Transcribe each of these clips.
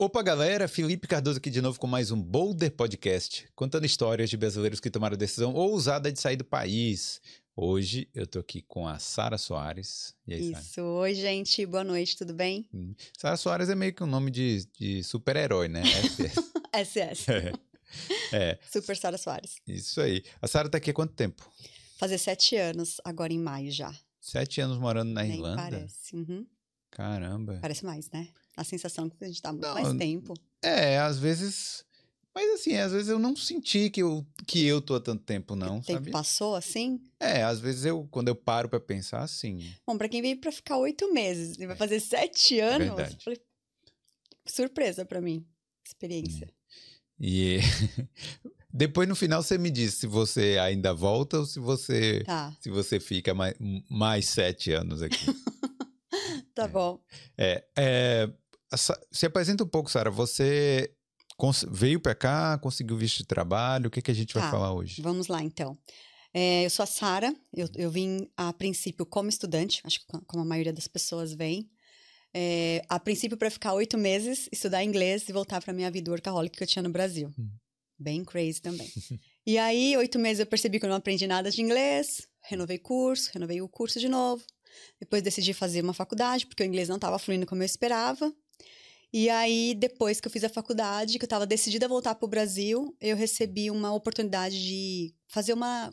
Opa, galera! Felipe Cardoso aqui de novo com mais um Boulder Podcast, contando histórias de brasileiros que tomaram a decisão ousada de sair do país. Hoje eu tô aqui com a Sara Soares. E aí, Isso, Sarah? oi gente, boa noite, tudo bem? Hum. Sara Soares é meio que um nome de, de super-herói, né? SS. SS. É. é. Super Sara Soares. Isso aí. A Sara tá aqui há quanto tempo? Fazer sete anos, agora em maio já. Sete anos morando na Nem Irlanda? parece. Uhum. Caramba. Parece mais, né? A sensação que a gente tá muito não, mais tempo. É, às vezes. Mas assim, às vezes eu não senti que eu, que eu tô há tanto tempo, não. O tempo sabe? passou assim? É, às vezes eu, quando eu paro para pensar, assim. Bom, pra quem veio pra ficar oito meses e vai é. fazer sete anos, Verdade. falei, surpresa para mim, experiência. Hum. E depois no final você me diz se você ainda volta ou se você tá. se você fica mais, mais sete anos aqui. tá é. bom. É, é, se apresenta um pouco, Sara. Você veio para cá, conseguiu visto de trabalho? O que, que a gente vai tá, falar hoje? Vamos lá, então. É, eu sou a Sara, eu, eu vim a princípio como estudante, acho que como a maioria das pessoas vem. É, a princípio para ficar oito meses, estudar inglês e voltar para minha vida workaholic que eu tinha no Brasil. Hum. Bem crazy também. e aí, oito meses eu percebi que eu não aprendi nada de inglês, renovei curso, renovei o curso de novo. Depois decidi fazer uma faculdade, porque o inglês não estava fluindo como eu esperava. E aí, depois que eu fiz a faculdade, que eu estava decidida a voltar para o Brasil, eu recebi uma oportunidade de fazer uma.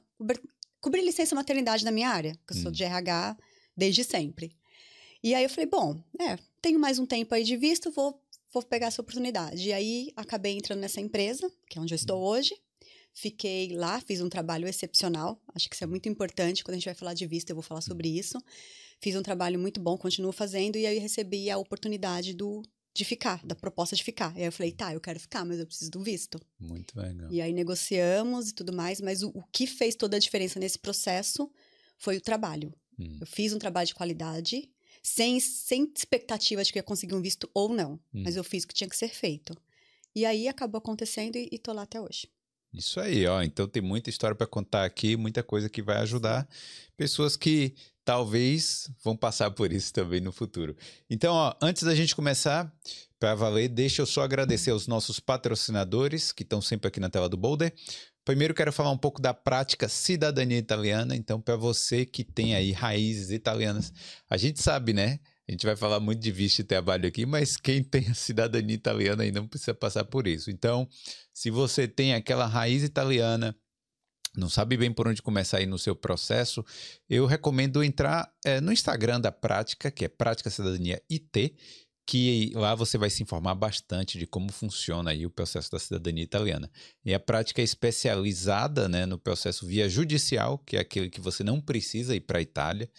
cobrir licença maternidade na minha área, que eu sou hum. de RH desde sempre. E aí eu falei, bom, é, tenho mais um tempo aí de visto, vou, vou pegar essa oportunidade. E aí acabei entrando nessa empresa, que é onde eu estou hum. hoje. Fiquei lá, fiz um trabalho excepcional. Acho que isso é muito importante. Quando a gente vai falar de visto, eu vou falar sobre isso. Fiz um trabalho muito bom, continuo fazendo, e aí recebi a oportunidade do, de ficar, da proposta de ficar. E aí eu falei, tá, eu quero ficar, mas eu preciso do visto. Muito legal. E aí negociamos e tudo mais, mas o, o que fez toda a diferença nesse processo foi o trabalho. Hum. Eu fiz um trabalho de qualidade, sem, sem expectativa de que ia conseguir um visto ou não, hum. mas eu fiz o que tinha que ser feito. E aí acabou acontecendo e, e tô lá até hoje. Isso aí, ó. Então tem muita história para contar aqui, muita coisa que vai ajudar pessoas que talvez vão passar por isso também no futuro. Então, ó, antes da gente começar, para valer, deixa eu só agradecer aos nossos patrocinadores que estão sempre aqui na tela do Boulder. Primeiro quero falar um pouco da prática cidadania italiana. Então, para você que tem aí raízes italianas, a gente sabe, né? A gente vai falar muito de visto de trabalho aqui, mas quem tem a cidadania italiana aí não precisa passar por isso. Então, se você tem aquela raiz italiana, não sabe bem por onde começar aí no seu processo, eu recomendo entrar é, no Instagram da Prática, que é Prática Cidadania IT, que lá você vai se informar bastante de como funciona aí o processo da cidadania italiana. E a prática é especializada né, no processo via judicial, que é aquele que você não precisa ir para a Itália.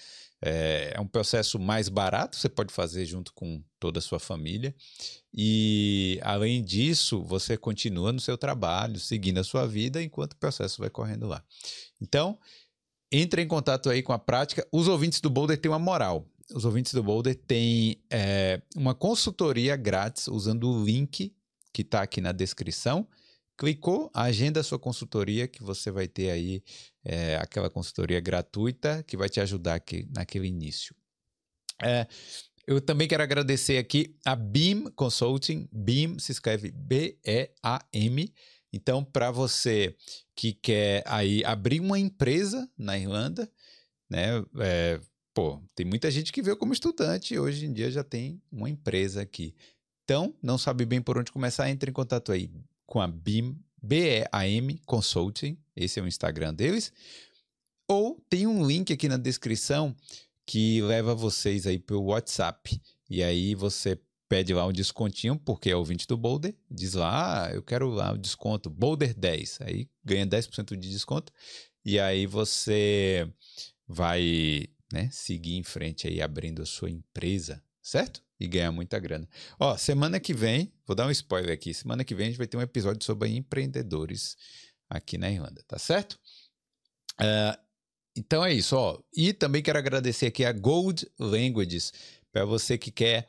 É, é, um processo mais barato, você pode fazer junto com toda a sua família. E, além disso, você continua no seu trabalho, seguindo a sua vida, enquanto o processo vai correndo lá. Então, entre em contato aí com a prática. Os ouvintes do Boulder têm uma moral. Os ouvintes do Boulder têm é, uma consultoria grátis usando o link que está aqui na descrição clicou, agenda a sua consultoria, que você vai ter aí é, aquela consultoria gratuita que vai te ajudar aqui, naquele início. É, eu também quero agradecer aqui a BIM Consulting. BIM se escreve B-E-A-M. Então, para você que quer aí abrir uma empresa na Irlanda, né? É, pô, tem muita gente que veio como estudante e hoje em dia já tem uma empresa aqui. Então, não sabe bem por onde começar, entre em contato aí com a BIM, B-E-A-M Consulting, esse é o Instagram deles. Ou tem um link aqui na descrição que leva vocês aí para o WhatsApp. E aí você pede lá um descontinho, porque é ouvinte do Boulder, diz lá, ah, eu quero lá o desconto, Boulder 10. Aí ganha 10% de desconto. E aí você vai né, seguir em frente aí abrindo a sua empresa, certo? E ganhar muita grana. Ó, semana que vem, vou dar um spoiler aqui, semana que vem a gente vai ter um episódio sobre empreendedores aqui na Irlanda, tá certo? Uh, então é isso, ó. E também quero agradecer aqui a Gold Languages, para você que quer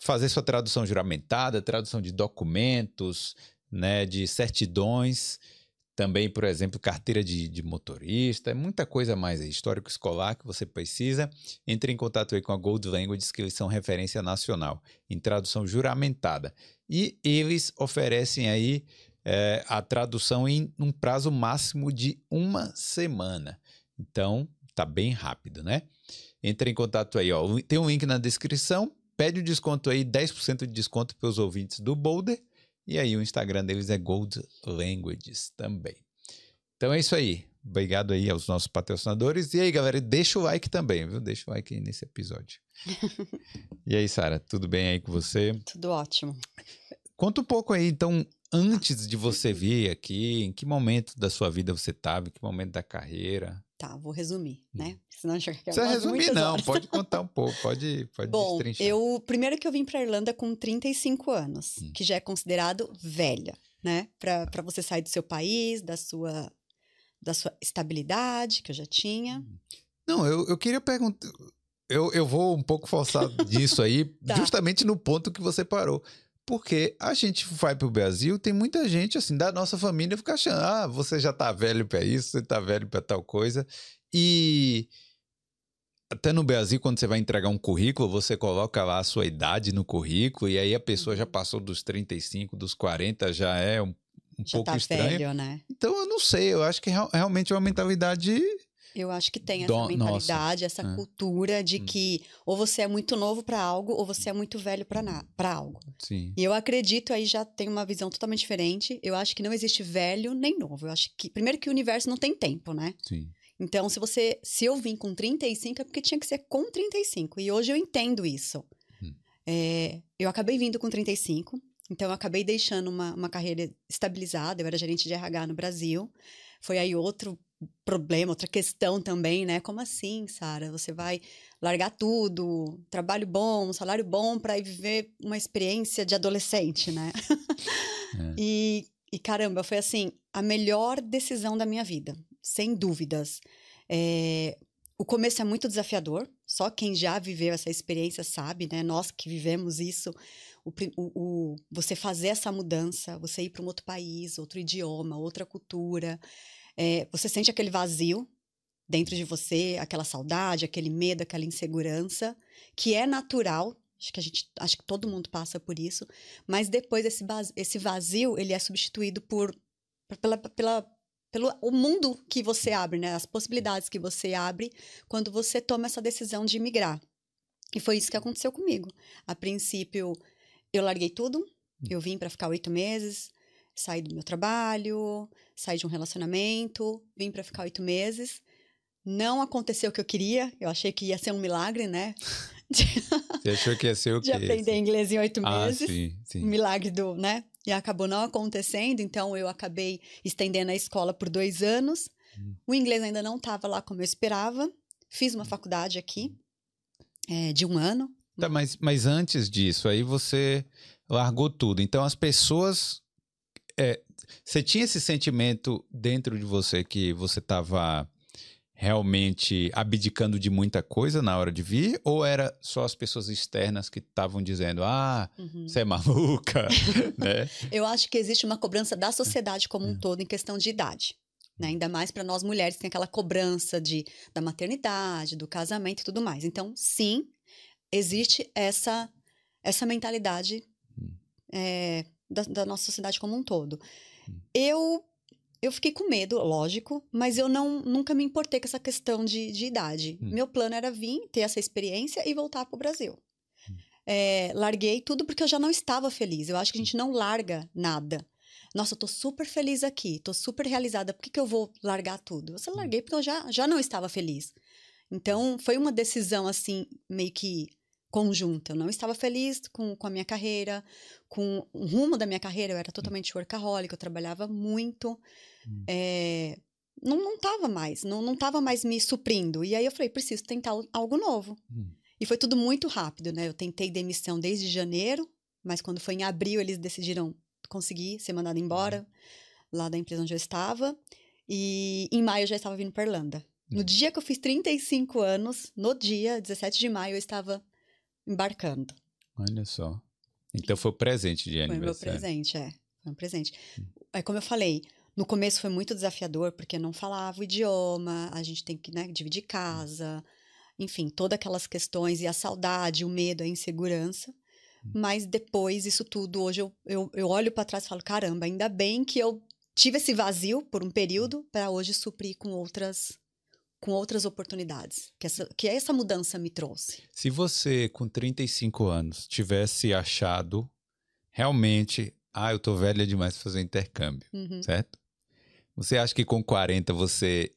fazer sua tradução juramentada, tradução de documentos, né, de certidões, também, por exemplo, carteira de, de motorista, muita coisa mais aí, histórico escolar que você precisa. Entre em contato aí com a Gold Languages, que eles são referência nacional em tradução juramentada. e eles oferecem aí é, a tradução em um prazo máximo de uma semana. Então, tá bem rápido, né? Entre em contato aí, ó. Tem um link na descrição. Pede o desconto aí, 10% de desconto para os ouvintes do Boulder. E aí o Instagram deles é Gold Languages também. Então é isso aí. Obrigado aí aos nossos patrocinadores. E aí, galera, deixa o like também, viu? Deixa o like aí nesse episódio. e aí, Sara, tudo bem aí com você? Tudo ótimo. Conta um pouco aí, então, antes de você vir aqui, em que momento da sua vida você estava, em que momento da carreira? Tá, vou resumir, né? Hum. Senão achar que Você resumir não, horas. pode contar um pouco, pode, pode Bom, destrinchar. eu primeiro que eu vim para Irlanda com 35 anos, hum. que já é considerado velha, né? Para você sair do seu país, da sua da sua estabilidade que eu já tinha. Hum. Não, eu, eu queria perguntar, eu, eu vou um pouco forçar disso aí, tá. justamente no ponto que você parou. Porque a gente vai pro Brasil, tem muita gente, assim, da nossa família fica achando, ah, você já tá velho para isso, você tá velho para tal coisa. E até no Brasil, quando você vai entregar um currículo, você coloca lá a sua idade no currículo, e aí a pessoa já uhum. passou dos 35, dos 40, já é um, um já pouco tá estranho. Velho, né? Então eu não sei, eu acho que realmente é uma mentalidade eu acho que tem essa Do, mentalidade, nossa. essa é. cultura de hum. que ou você é muito novo para algo ou você é muito velho para algo. Sim. E eu acredito aí já tem uma visão totalmente diferente. Eu acho que não existe velho nem novo. Eu acho que primeiro que o universo não tem tempo, né? Sim. Então, se você se eu vim com 35 é porque tinha que ser com 35. E hoje eu entendo isso. Hum. É, eu acabei vindo com 35, então eu acabei deixando uma, uma carreira estabilizada. Eu era gerente de RH no Brasil. Foi aí outro problema, outra questão também, né? Como assim, Sara? Você vai largar tudo, trabalho bom, salário bom para ir viver uma experiência de adolescente, né? É. e, e caramba, foi assim a melhor decisão da minha vida, sem dúvidas. É, o começo é muito desafiador, só quem já viveu essa experiência sabe, né? Nós que vivemos isso, o, o, o você fazer essa mudança, você ir para um outro país, outro idioma, outra cultura. É, você sente aquele vazio dentro de você, aquela saudade, aquele medo, aquela insegurança, que é natural. Acho que a gente, acho que todo mundo passa por isso. Mas depois esse, esse vazio ele é substituído por pela, pela pelo o mundo que você abre, né? As possibilidades que você abre quando você toma essa decisão de migrar. E foi isso que aconteceu comigo. A princípio, eu larguei tudo. Eu vim para ficar oito meses saí do meu trabalho, saí de um relacionamento, vim para ficar oito meses. Não aconteceu o que eu queria, eu achei que ia ser um milagre, né? Você achou que ia ser o quê? De aprender inglês em oito ah, meses. Sim, sim. Milagre do, né? E acabou não acontecendo, então eu acabei estendendo a escola por dois anos. Hum. O inglês ainda não estava lá como eu esperava. Fiz uma faculdade aqui, é, de um ano. Tá, mas, mas antes disso, aí você largou tudo. Então as pessoas é, você tinha esse sentimento dentro de você que você estava realmente abdicando de muita coisa na hora de vir? Ou era só as pessoas externas que estavam dizendo, ah, uhum. você é maluca? né? Eu acho que existe uma cobrança da sociedade como um é. todo em questão de idade. Né? Ainda mais para nós mulheres, tem aquela cobrança de, da maternidade, do casamento e tudo mais. Então, sim, existe essa, essa mentalidade hum. é, da, da nossa sociedade como um todo. Hum. Eu eu fiquei com medo, lógico, mas eu não nunca me importei com essa questão de, de idade. Hum. Meu plano era vir, ter essa experiência e voltar para o Brasil. Hum. É, larguei tudo porque eu já não estava feliz. Eu acho que a gente não larga nada. Nossa, eu tô super feliz aqui, tô super realizada. Por que, que eu vou largar tudo? Eu só hum. larguei porque eu já, já não estava feliz. Então, foi uma decisão, assim, meio que conjunta. Eu não estava feliz com, com a minha carreira, com o rumo da minha carreira. Eu era totalmente workaholic, eu trabalhava muito. Hum. É, não, não tava mais, não, não tava mais me suprindo. E aí eu falei, preciso tentar algo novo. Hum. E foi tudo muito rápido, né? Eu tentei demissão desde janeiro, mas quando foi em abril eles decidiram conseguir ser mandado embora uhum. lá da empresa onde eu estava. E em maio eu já estava vindo para Irlanda. No hum. dia que eu fiz 35 anos, no dia 17 de maio, eu estava embarcando. Olha só. Então foi o presente de aniversário. Foi meu presente, é. Foi um presente. Hum. É como eu falei, no começo foi muito desafiador, porque não falava o idioma, a gente tem que né, dividir casa, enfim, todas aquelas questões e a saudade, o medo, a insegurança. Mas depois, isso tudo, hoje eu, eu, eu olho para trás e falo: caramba, ainda bem que eu tive esse vazio por um período para hoje suprir com outras com outras oportunidades que essa, que essa mudança me trouxe. Se você, com 35 anos, tivesse achado realmente, ah, eu tô velha demais para fazer intercâmbio, Uhum. certo? Você acha que com 40 você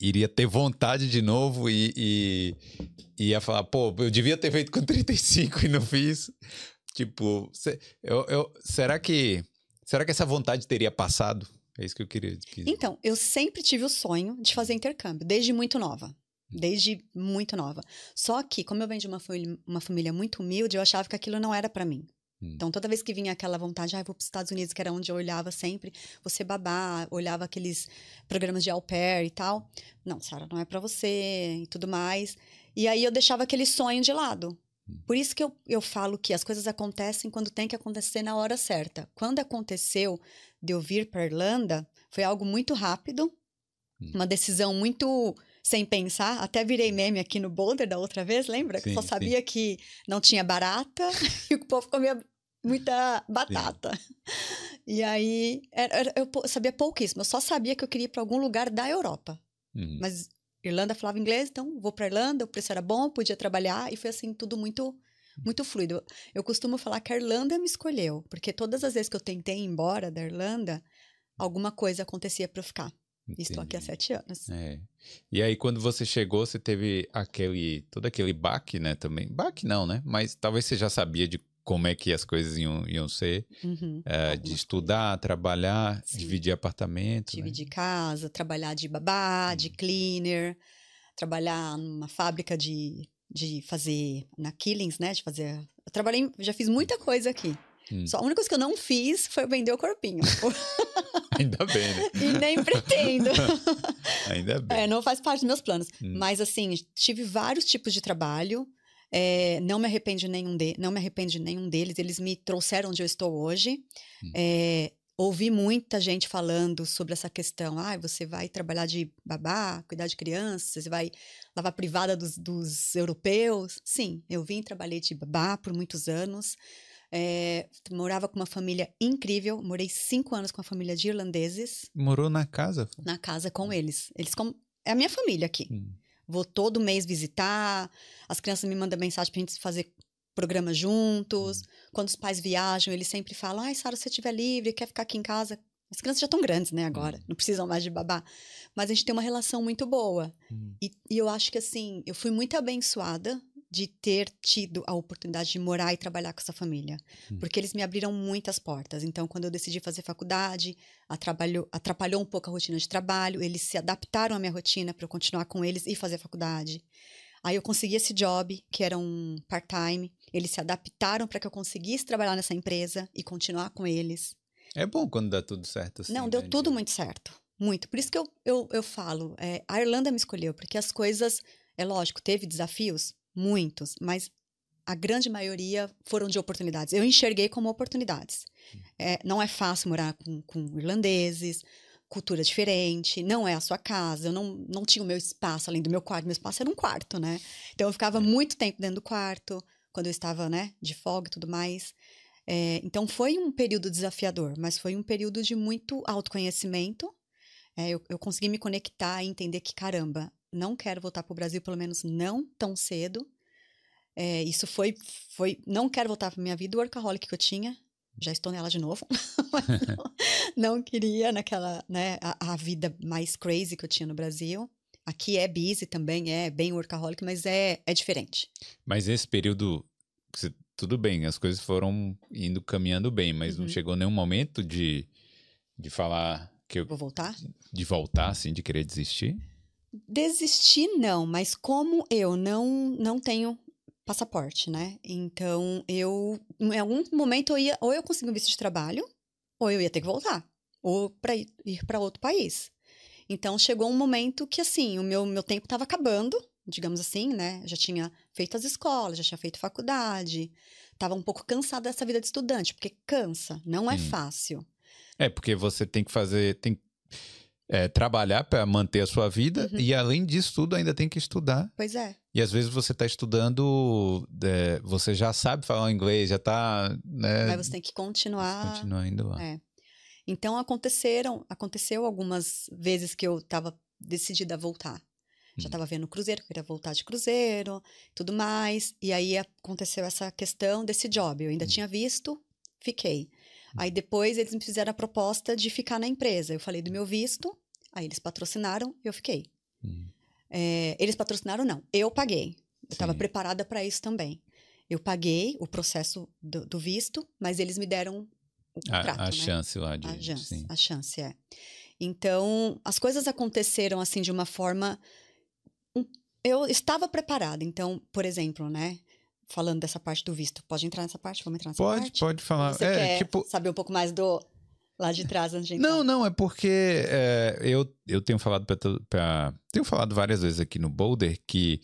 iria ter vontade de novo e, e, e ia falar, pô, eu devia ter feito com 35 e não fiz? Tipo, cê- eu, eu- será que será que essa vontade teria passado? É isso que eu queria dizer. Então, eu sempre tive o sonho de fazer intercâmbio, desde muito nova. Desde muito nova. Só que, como eu venho de uma família, uma família muito humilde, eu achava que aquilo não era para mim. Hum. Então, toda vez que vinha aquela vontade, ah, vou para os Estados Unidos, que era onde eu olhava sempre, você babá, olhava aqueles programas de au pair e tal. Não, Sara, não é para você e tudo mais. E aí eu deixava aquele sonho de lado. Por isso que eu, eu falo que as coisas acontecem quando tem que acontecer na hora certa. Quando aconteceu de eu vir para Irlanda, foi algo muito rápido, Hum. uma decisão muito sem pensar. Até virei meme aqui no Boulder da outra vez, lembra? Que Sim, só sim. sabia que não tinha barata e o povo comia muita batata. E aí, era- eu sabia pouquíssimo. Eu só sabia que eu queria ir para algum lugar da Europa. Uhum. Mas Irlanda falava inglês, então vou para Irlanda, o preço era bom, podia trabalhar e foi assim tudo muito muito fluido. Eu costumo falar que a Irlanda me escolheu, porque todas as vezes que eu tentei ir embora da Irlanda, alguma coisa acontecia para eu ficar. E estou aqui há Entendi. sete anos. É. E aí, quando você chegou, você teve aquele. todo aquele baque, né? Também. Baque não, né? Mas talvez você já sabia de como é que as coisas iam, iam ser. Uhum. é, de estudar, trabalhar, Sim. dividir apartamento. né? Dividir casa, trabalhar de babá, de cleaner, trabalhar numa fábrica de, de fazer na Killings, né? De fazer. Eu trabalhei, já fiz muita coisa aqui. Hum. Só a única coisa que eu não fiz foi vender o corpinho. Ainda bem, né? e nem pretendo. Ainda bem. É, não faz parte dos meus planos. Hum. Mas assim, tive vários tipos de trabalho. É, não me arrependo de nenhum de, não me arrependo de nenhum deles. Eles me trouxeram onde eu estou hoje. Hum. É, ouvi muita gente falando sobre essa questão. Ah, você vai trabalhar de babá, cuidar de crianças, você vai lavar privada dos, dos europeus. Sim, eu vim e trabalhei de babá por muitos anos. É, morava com uma família incrível. Morei cinco anos com uma família de irlandeses Morou na casa? na casa com eles. Eles como é a minha família aqui. Hum. Vou todo mês visitar. As crianças me mandam mensagem pra gente fazer programa juntos. Quando os pais viajam, eles sempre falam: "Ai, Sara, se você estiver livre, quer ficar aqui em casa?" As crianças já estão grandes, né, agora. Não precisam mais de babá. Mas a gente tem uma relação muito boa. Hum. E, e eu acho que, assim, eu fui muito abençoada de ter tido a oportunidade de morar e trabalhar com essa família. Hum. Porque eles me abriram muitas portas. Então, quando eu decidi fazer faculdade, atrapalhou, atrapalhou um pouco a rotina de trabalho, eles se adaptaram à minha rotina para eu continuar com eles e fazer faculdade. Aí eu consegui esse job, que era um part-time. Eles se adaptaram para que eu conseguisse trabalhar nessa empresa e continuar com eles. É bom quando dá tudo certo assim. Não, deu né, tudo muito certo. Muito. Por isso que eu, eu, eu falo, é, a Irlanda me escolheu, porque as coisas, é lógico, teve desafios, muitos, mas a grande maioria foram de oportunidades. Eu enxerguei como oportunidades. É, não é fácil morar com, com irlandeses, cultura diferente, não é a sua casa, eu não, não tinha o meu espaço além do meu quarto, meu espaço era um quarto, né? Então eu ficava muito tempo dentro do quarto, quando eu estava, né, de folga e tudo mais. É, então foi um período desafiador, mas foi um período de muito autoconhecimento. É, eu, eu consegui me conectar e entender que, caramba, não quero voltar para o Brasil, pelo menos não tão cedo. É, isso foi, foi. Não quero voltar para minha vida, o workaholic que eu tinha. Já estou nela de novo. Não, não queria naquela, né, a, a vida mais crazy que eu tinha no Brasil. Aqui é busy também, é bem workaholic, mas é, é diferente. Mas esse período, tudo bem, as coisas foram indo caminhando bem, mas não Uhum. chegou nenhum momento de, de falar que eu, Vou voltar? de voltar, assim, de querer desistir? Desistir não, mas como eu não não tenho passaporte, né? Então eu em algum momento eu ia ou eu conseguia um visto de trabalho ou eu ia ter que voltar ou para ir, ir para outro país. Então chegou um momento que assim o meu meu tempo estava acabando, digamos assim, né? Já tinha feito as escolas, já tinha feito faculdade, estava um pouco cansada dessa vida de estudante porque cansa, não é Hum. fácil. É, porque você tem que fazer. Tem... é, trabalhar para manter a sua vida Uhum. e além disso tudo ainda tem que estudar. Pois é. E às vezes você está estudando, é, você já sabe falar inglês, já está, né? Mas você tem que continuar. Continua indo lá. É. Então aconteceram, aconteceu algumas vezes que eu estava decidida a voltar. Já Hum. estava vendo cruzeiro, queria voltar de cruzeiro, tudo mais. E aí aconteceu essa questão desse job. Eu ainda Hum. tinha visto, fiquei. Aí depois eles me fizeram a proposta de ficar na empresa. Eu falei do meu visto, aí eles patrocinaram e eu fiquei. Hum. É, eles patrocinaram, não. Eu paguei. Eu estava preparada para isso também. Eu paguei o processo do, do visto, mas eles me deram o contrato, A, a né? chance lá de. A chance, sim. a chance é. Então, as coisas aconteceram assim de uma forma. Eu estava preparada. Então, por exemplo, né? Falando dessa parte do visto, pode entrar nessa parte? Vamos entrar nessa Pode, parte? pode falar. Você é, quer tipo, saber um pouco mais do lá de trás antes de? Não, não, é porque é, eu, eu tenho falado pra- Tenho falado várias vezes aqui no Boulder que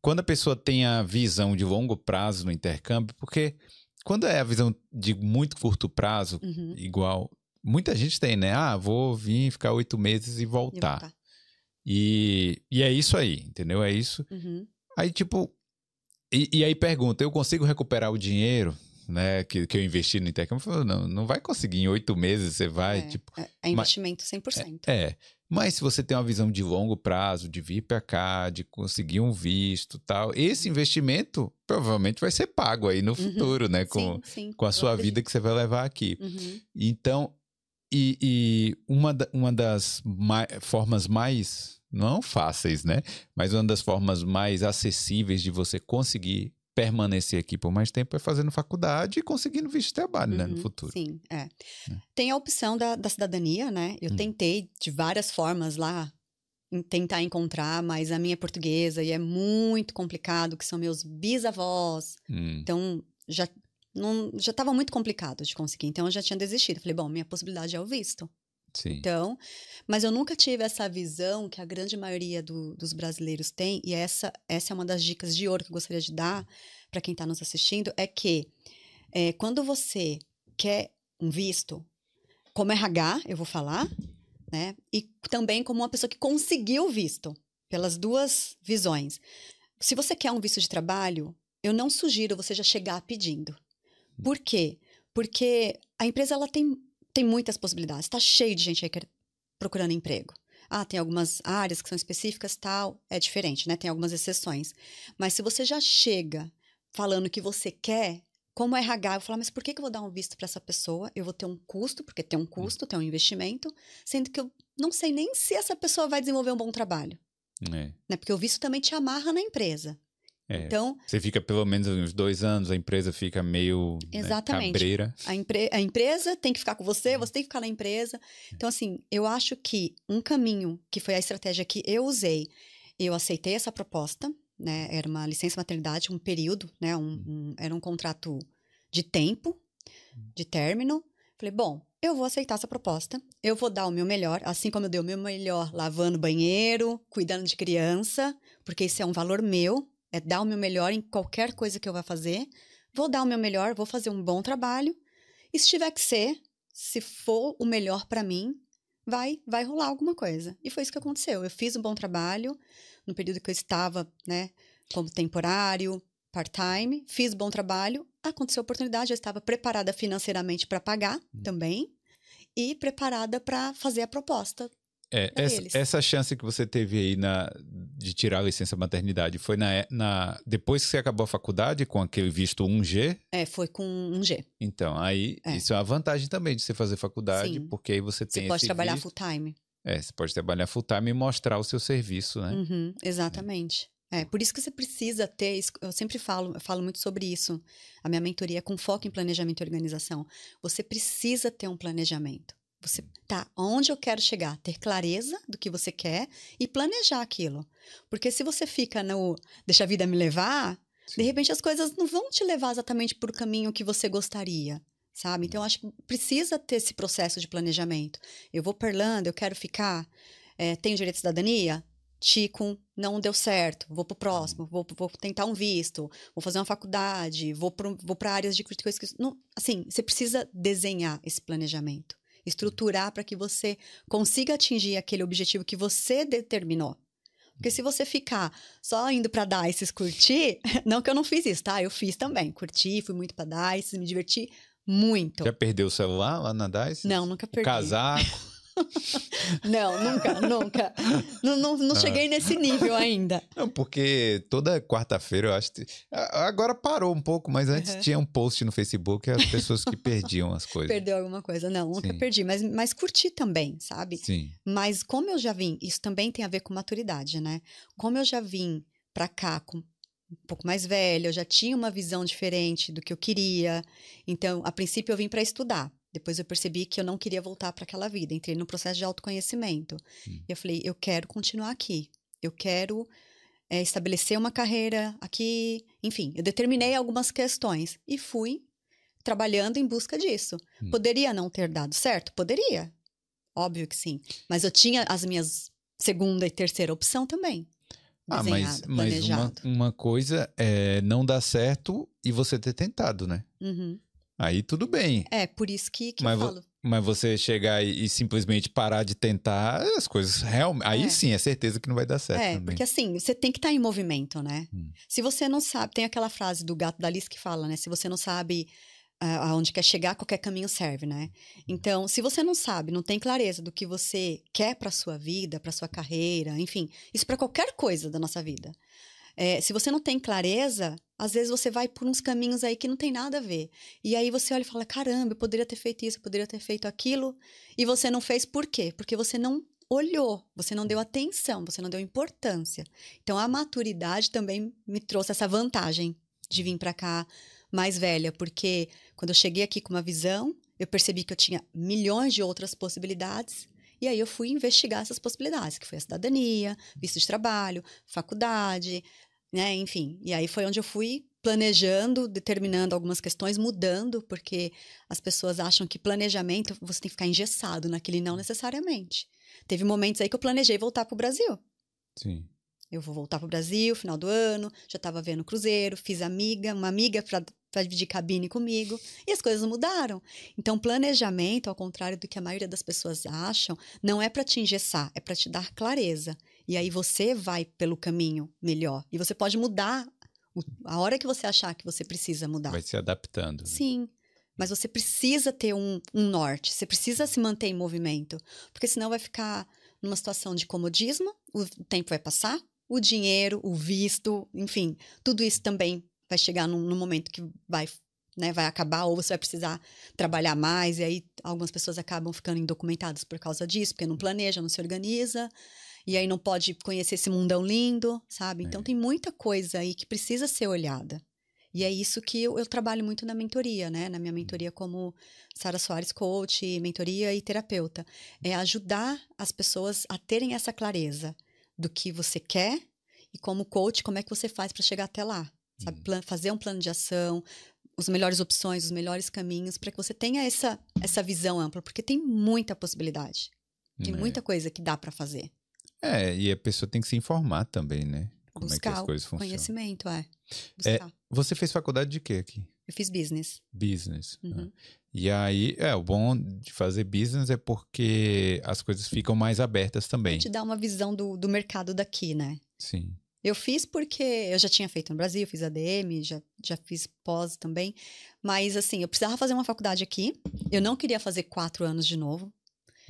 quando a pessoa tem a visão de longo prazo no intercâmbio, porque quando é a visão de muito curto prazo, Uhum. igual. Muita gente tem, né? Ah, vou vir ficar oito meses e E voltar. voltar. E, e é isso aí, entendeu? É isso. Uhum. Aí, tipo. E, e aí pergunta: eu consigo recuperar o dinheiro, né? Que, que eu investi no intercâmbio? Eu falo, não, não vai conseguir. Em oito meses você vai, É, tipo. é, é investimento 100%. É. Mas se você tem uma visão de longo prazo, de vir para cá, de conseguir um visto tal, esse investimento provavelmente vai ser pago aí no Uhum. futuro, né? Com, sim, sim. com a sua acredito. vida que você vai levar aqui. Uhum. Então, e, e uma, da- uma das formas mais, não fáceis, né? Mas uma das formas mais acessíveis de você conseguir permanecer aqui por mais tempo é fazendo faculdade e conseguindo visto de trabalho, né? No Uhum, futuro. Sim, é. Tem a opção da, da cidadania, né? Eu Hum. tentei de várias formas lá tentar encontrar, mas a minha é portuguesa e é muito complicado, que são meus bisavós. Hum, Então, já não já estava muito complicado de conseguir. Então, eu já tinha desistido. Falei, bom, minha possibilidade é o visto. Sim. Então, mas eu nunca tive essa visão que a grande maioria do- dos brasileiros tem, e essa, essa é uma das dicas de ouro que eu gostaria de dar para quem está nos assistindo, é que é, quando você quer um visto, como RH, eu vou falar, né? E também como uma pessoa que conseguiu visto, pelas duas visões. Se você quer um visto de trabalho, eu não sugiro você já chegar pedindo. Por quê? Porque a empresa ela tem, tem muitas possibilidades. Está cheio de gente aí quer- procurando emprego. Ah, tem algumas áreas que são específicas, tal, é diferente, né? Tem algumas exceções. Mas se você já chega falando que você quer, como RH, eu vou falar, mas por que, que eu vou dar um visto para essa pessoa? Eu vou ter um custo, porque tem um custo, tem um investimento, sendo que eu não sei nem se essa pessoa vai desenvolver um bom trabalho, É, né? Porque o visto também te amarra na empresa. É. Então, Você fica pelo menos uns dois anos, a empresa fica meio né, Exatamente. cabreira. A, empre- a empresa tem que ficar com você, você tem que ficar na empresa. Então, assim, eu acho que um caminho, que foi a estratégia que eu usei, eu aceitei essa proposta, né? Era uma licença maternidade, um período, né? Um, um- era um contrato de tempo, de término. Falei, bom, eu vou aceitar essa proposta, eu vou dar o meu melhor, assim como eu dei o meu melhor lavando banheiro, cuidando de criança, porque isso é um valor meu, é dar o meu melhor em qualquer coisa que eu vá fazer. Vou dar o meu melhor, vou fazer um bom trabalho. E se tiver que ser, se for o melhor para mim, vai vai rolar alguma coisa. E foi isso que aconteceu. Eu fiz um bom trabalho no período que eu estava, né, como temporário, part-time, fiz bom trabalho, aconteceu a oportunidade, eu estava preparada financeiramente para pagar também e preparada para fazer a proposta. É, essa, essa chance que você teve aí na, de tirar a licença maternidade foi na, na depois que você acabou a faculdade com aquele visto 1G? É, foi com um G. Então, aí É. isso é uma vantagem também de você fazer faculdade, Sim. porque aí você Você tem pode esse trabalhar visto. full-time. É, você pode trabalhar full time e mostrar o seu serviço, né? Uhum, exatamente. É, por isso que você precisa ter, eu sempre falo, eu falo muito sobre isso. A minha mentoria é com foco em planejamento e organização. Você precisa ter um planejamento. Você tá onde eu quero chegar, ter clareza do que você quer e planejar aquilo. Porque se você fica no deixa a vida me levar, de Sim. repente as coisas não vão te levar exatamente por o caminho que você gostaria, sabe? Então eu acho que precisa ter esse processo de planejamento. Eu vou para Irlanda, eu quero ficar, é, tenho direito de cidadania? Chico, não deu certo, vou pro próximo, vou, vou tentar um visto, vou fazer uma faculdade, vou para vou pra áreas de. Não, assim, você precisa desenhar esse planejamento. Estruturar para que você consiga atingir aquele objetivo que você determinou. Porque se você ficar só indo para DICE curtir, não que eu não fiz isso, tá? Eu fiz também, curti, fui muito para DICE, me diverti muito. Já perdeu o celular lá na DICE? Não, nunca perdi. O casaco? não, nunca, nunca. Não, não, não ah. cheguei nesse nível ainda. Não, porque toda quarta-feira eu acho. Que... Agora parou um pouco, mas antes uhum. tinha um post no Facebook as pessoas que perdiam as coisas. Perdeu alguma coisa. Não, nunca Sim. perdi, mas, mas curti também, sabe? Sim. Mas como eu já vim, isso também tem a ver com maturidade, né? Como eu já vim pra cá com um pouco mais velha, eu já tinha uma visão diferente do que eu queria. Então, a princípio, eu vim para estudar. Depois eu percebi que eu não queria voltar para aquela vida. Entrei no processo de autoconhecimento. Hum. E eu falei, eu quero continuar aqui. Eu quero é, estabelecer uma carreira aqui. Enfim, eu determinei algumas questões e fui trabalhando em busca disso. Hum. Poderia não ter dado certo? Poderia. Óbvio que sim. Mas eu tinha as minhas segunda e terceira opção também. Ah, mas, mas uma, uma, coisa é não dar certo e você ter tentado, né? Uhum. Aí tudo bem. É, por isso que, que mas eu falo. Mas você chegar e, e, simplesmente parar de tentar, as coisas realmente. Aí é. sim, é certeza que não vai dar certo. É, também. porque assim, você tem que estar tá em movimento, né? Hum. Se você não sabe, tem aquela frase do gato da Alice que fala, né? Se você não sabe aonde quer chegar, qualquer caminho serve, né? Hum. Então, se você não sabe, não tem clareza do que você quer para sua vida, para sua carreira, enfim, isso para qualquer coisa da nossa vida. É, se você não tem clareza, às vezes você vai por uns caminhos aí que não tem nada a ver. E aí você olha e fala: caramba, eu poderia ter feito isso, eu poderia ter feito aquilo. E você não fez por quê? Porque você não olhou, você não deu atenção, você não deu importância. Então a maturidade também me trouxe essa vantagem de vir para cá mais velha, porque quando eu cheguei aqui com uma visão, eu percebi que eu tinha milhões de outras possibilidades. E aí eu fui investigar essas possibilidades, que foi a cidadania, visto de trabalho, faculdade, né? Enfim, e aí foi onde eu fui planejando, determinando algumas questões, mudando, porque as pessoas acham que planejamento você tem que ficar engessado naquele não necessariamente. Teve momentos aí que eu planejei voltar para o Brasil. Sim. Eu vou voltar para o Brasil, final do ano, já estava vendo cruzeiro, fiz amiga, uma amiga para dividir cabine comigo, e as coisas mudaram. Então, planejamento, ao contrário do que a maioria das pessoas acham, não é para te engessar, é para te dar clareza. E aí você vai pelo caminho melhor. E você pode mudar a hora que você achar que você precisa mudar. Vai se adaptando. Né? Sim. Mas você precisa ter um, um norte, você precisa se manter em movimento. Porque senão vai ficar numa situação de comodismo, o tempo vai passar, o dinheiro, o visto, enfim, tudo isso também vai chegar num, num momento que vai né, vai acabar ou você vai precisar trabalhar mais e aí algumas pessoas acabam ficando indocumentadas por causa disso, porque não planeja, não se organiza e aí não pode conhecer esse mundão lindo, sabe? Então é. tem muita coisa aí que precisa ser olhada. E é isso que eu, eu, trabalho muito na mentoria, né? Na minha mentoria como Sara Soares Coach, mentoria e terapeuta. É ajudar as pessoas a terem essa clareza do que você quer e como coach, como é que você faz para chegar até lá. Sabe? Uhum. Plan fazer um plano de ação, as melhores opções, os melhores caminhos, para que você tenha essa, essa visão ampla, porque tem muita possibilidade. Tem é. muita coisa que dá para fazer. É, e a pessoa tem que se informar também, né? Como Buscar é que as coisas funcionam. conhecimento, é. é. Você fez faculdade de quê aqui? Eu fiz business. Business. Uhum. Né? E aí, é, o bom de fazer business é porque as coisas ficam mais abertas também. Te dá uma visão do, do mercado daqui, né? Sim. Eu fiz porque eu já tinha feito no Brasil, fiz ADM, já, já fiz pós também. Mas, assim, eu precisava fazer uma faculdade aqui. Eu não queria fazer quatro anos de novo.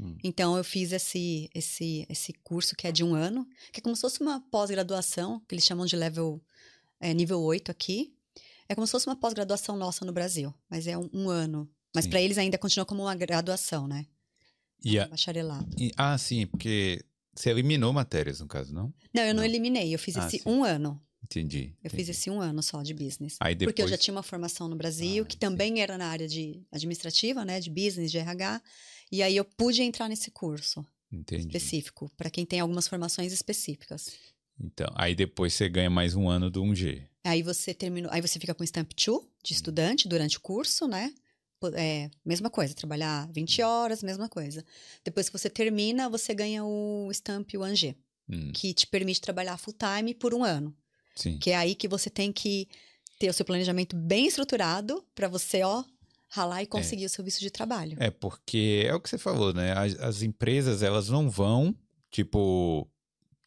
Hum. Então eu fiz esse, esse, esse curso que é de um ano, que é como se fosse uma pós-graduação, que eles chamam de level é, nível 8 aqui. É como se fosse uma pós-graduação nossa no Brasil, mas é um, um ano. Mas para eles ainda continua como uma graduação, né? E a, bacharelado. E, ah, sim, porque você eliminou matérias, no caso, não? Não, eu não, não eliminei, eu fiz ah, esse sim. um ano. Entendi. Eu fiz esse um ano só de business. Aí depois... Porque eu já tinha uma formação no Brasil, ah, que também era na área de administrativa, né? De business, de RH. E aí eu pude entrar nesse curso Entendi. específico, para quem tem algumas formações específicas. Então, aí depois você ganha mais um ano do 1G. Aí você terminou, aí você fica com Stamp 2 de estudante durante o curso, né? É, mesma coisa, trabalhar 20 horas, mesma coisa. Depois que você termina, você ganha o Stamp 1G, hum. que te permite trabalhar full time por um ano. Sim. Que é aí que você tem que ter o seu planejamento bem estruturado para você, ó, ralar e conseguir é. o seu visto de trabalho. É, porque é o que você falou, né? As, as empresas, elas não vão, tipo,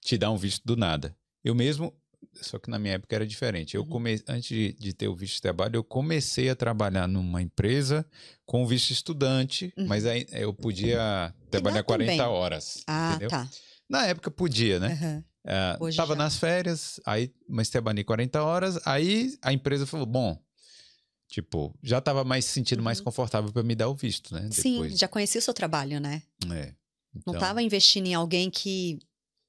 te dar um visto do nada. Eu mesmo, só que na minha época era diferente. Eu uhum. Antes de, de, ter o visto de trabalho, eu comecei a trabalhar numa empresa com visto estudante, uhum. mas aí eu podia trabalhar 40 também. horas. Ah, entendeu? tá. Na época podia, né? Uhum. Uh, tava já. nas férias, aí, mas trabalhei 40 horas, aí a empresa falou: bom, tipo, já tava mais se sentindo mais uhum. confortável para me dar o visto, né? Sim, já conhecia o seu trabalho, né? É. Então... Não tava investindo em alguém que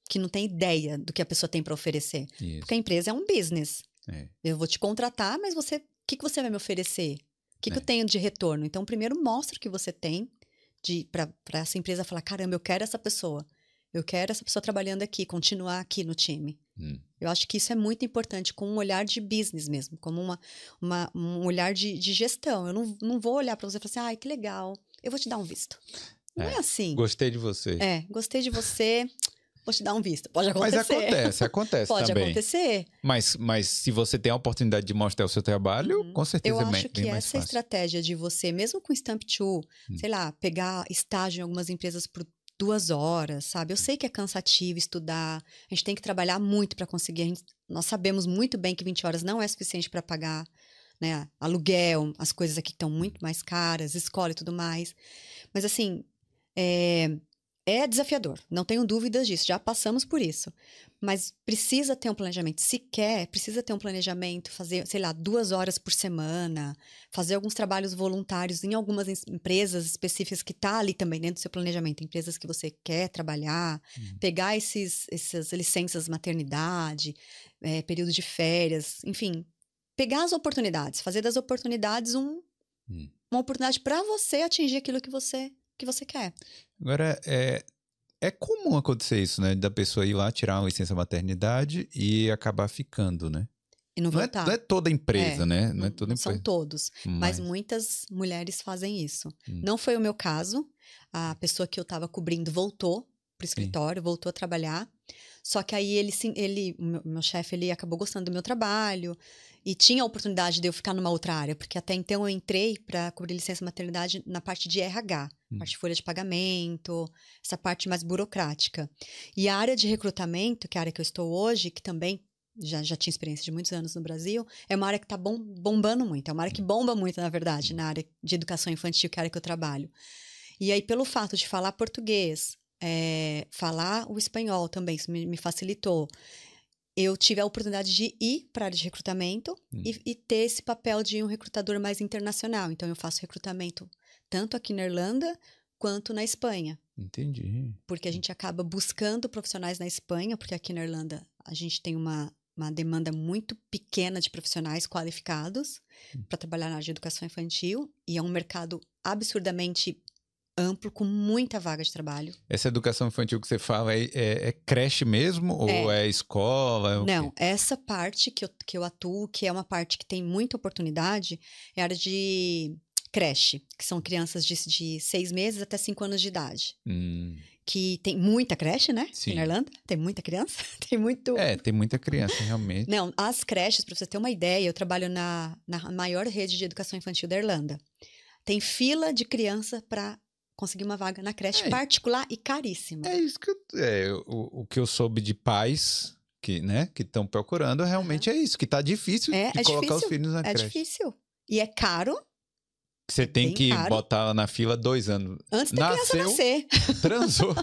que não tem ideia do que a pessoa tem para oferecer. Isso. Porque a empresa é um business. É. Eu vou te contratar, mas você, o que, que você vai me oferecer? O que, é. que eu é. tenho de retorno? Então, primeiro mostra o que você tem para essa empresa falar: caramba, eu quero essa pessoa. Eu quero essa pessoa trabalhando aqui, continuar aqui no time. Hum. Eu acho que isso é muito importante, com um olhar de business mesmo, como uma, uma um olhar de, de gestão. Eu não, não vou olhar para você e falar assim: ai, que legal, eu vou te dar um visto. Não é, é assim. Gostei de você. É, gostei de você vou te dar um visto. Pode acontecer. Mas acontece, acontece Pode também. acontecer. Mas, mas se você tem a oportunidade de mostrar o seu trabalho, uhum. com certeza Eu é acho que essa estratégia de você, mesmo com Stamp 2, hum. sei lá, pegar estágio em algumas empresas por duas horas, sabe? Eu sei que é cansativo estudar, a gente tem que trabalhar muito para conseguir. Gente, nós sabemos muito bem que 20 horas não é suficiente para pagar né, aluguel, as coisas aqui estão muito mais caras, escola e tudo mais. Mas assim, é, é desafiador, não tenho dúvidas disso, já passamos por isso. Mas precisa ter um planejamento. Se quer, precisa ter um planejamento, fazer, sei lá, duas horas por semana, fazer alguns trabalhos voluntários em algumas empresas específicas que tá ali também dentro do seu planejamento, empresas que você quer trabalhar, uhum. pegar esses, essas licenças maternidade, é, período de férias, enfim, pegar as oportunidades, fazer das oportunidades um, uhum. uma oportunidade para você atingir aquilo que você que você quer. Agora, é, é comum acontecer isso, né? Da pessoa ir lá tirar uma licença maternidade e acabar ficando, né? E não. Não é, não é toda empresa, é, né? Não é toda empresa. São todos. Mas, mas muitas mulheres fazem isso. Hum. Não foi o meu caso. A pessoa que eu estava cobrindo voltou para o escritório, Sim. voltou a trabalhar. Só que aí ele, ele meu, meu chefe, ele acabou gostando do meu trabalho e tinha a oportunidade de eu ficar numa outra área, porque até então eu entrei para cobrir licença maternidade na parte de RH, hum. parte de folha de pagamento, essa parte mais burocrática. E a área de recrutamento, que é a área que eu estou hoje, que também já, já tinha experiência de muitos anos no Brasil, é uma área que está bom, bombando muito, é uma área que bomba muito, na verdade, na área de educação infantil, que é a área que eu trabalho. E aí, pelo fato de falar português, é, falar o espanhol também, isso me, me facilitou eu tive a oportunidade de ir para a área de recrutamento hum. e, e, ter esse papel de um recrutador mais internacional. Então, eu faço recrutamento tanto aqui na Irlanda quanto na Espanha. Entendi. Porque a gente acaba buscando profissionais na Espanha, porque aqui na Irlanda a gente tem uma, uma demanda muito pequena de profissionais qualificados hum. para trabalhar na área de educação infantil e é um mercado absurdamente amplo, com muita vaga de trabalho. Essa educação infantil que você fala é, é, é creche mesmo ou é, é escola? É Não, essa parte que eu, que eu atuo, que é uma parte que tem muita oportunidade, é a área de creche, que são crianças de, de seis meses até cinco anos de idade. Hum. Que tem muita creche, né? Sim. Na Irlanda. Tem muita criança. tem muito. É, tem muita criança, realmente. Não, as creches, para você ter uma ideia, eu trabalho na, na maior rede de educação infantil da Irlanda. Tem fila de criança para conseguir uma vaga na creche é, particular e caríssima. É isso que eu, é, o, o que eu soube de pais que né que estão procurando realmente uhum. é isso que tá difícil é, de é colocar difícil, os filhos na é creche. É difícil e é caro. Você tem que caro. botar na fila dois anos. Antes da Nasceu, criança nascer. Transou.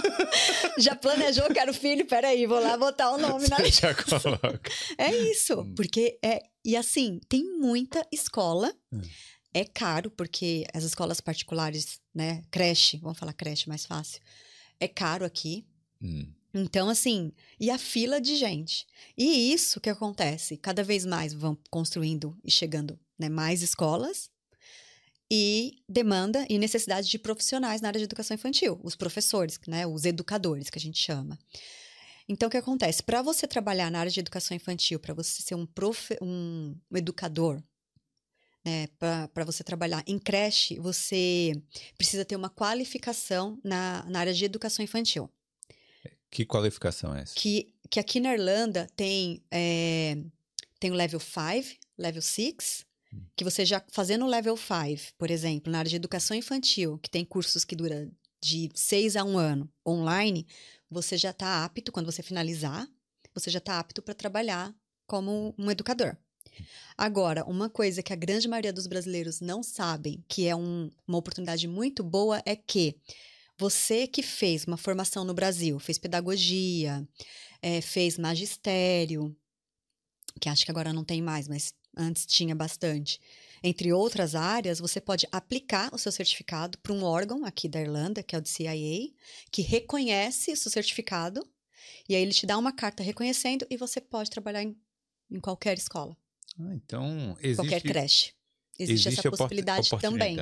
já planejou, quero filho, peraí, vou lá botar o nome Você na já coloca. É isso, hum. porque é. E assim, tem muita escola. Hum é caro, porque as escolas particulares, né, creche, vamos falar creche mais fácil, é caro aqui. Hum. Então, assim, e a fila de gente. E isso que acontece, cada vez mais vão construindo e chegando né, mais escolas e demanda e necessidade de profissionais na área de educação infantil, os professores, né, os educadores que a gente chama. Então, o que acontece? Para você trabalhar na área de educação infantil, para você ser um, profe, um, um educador né, para você trabalhar em creche, você precisa ter uma qualificação na, na área de educação infantil. Que qualificação é essa? Que, que aqui na Irlanda tem, é, tem o level 5, level 6 que você já fazendo o level 5, por exemplo, na área de educação infantil, que tem cursos que duram de seis a um ano online, você já está apto, quando você finalizar, você já está apto para trabalhar como um educador. Agora, uma coisa que a grande maioria dos brasileiros não sabem, que é um, uma oportunidade muito boa, é que você que fez uma formação no Brasil, fez pedagogia, é, fez magistério, que acho que agora não tem mais, mas antes tinha bastante. Entre outras áreas, você pode aplicar o seu certificado para um órgão aqui da Irlanda, que é o CIA, que reconhece o seu certificado, e aí ele te dá uma carta reconhecendo e você pode trabalhar em, em qualquer escola. Ah, então, existe... Qualquer creche. Existe, existe essa possibilidade também.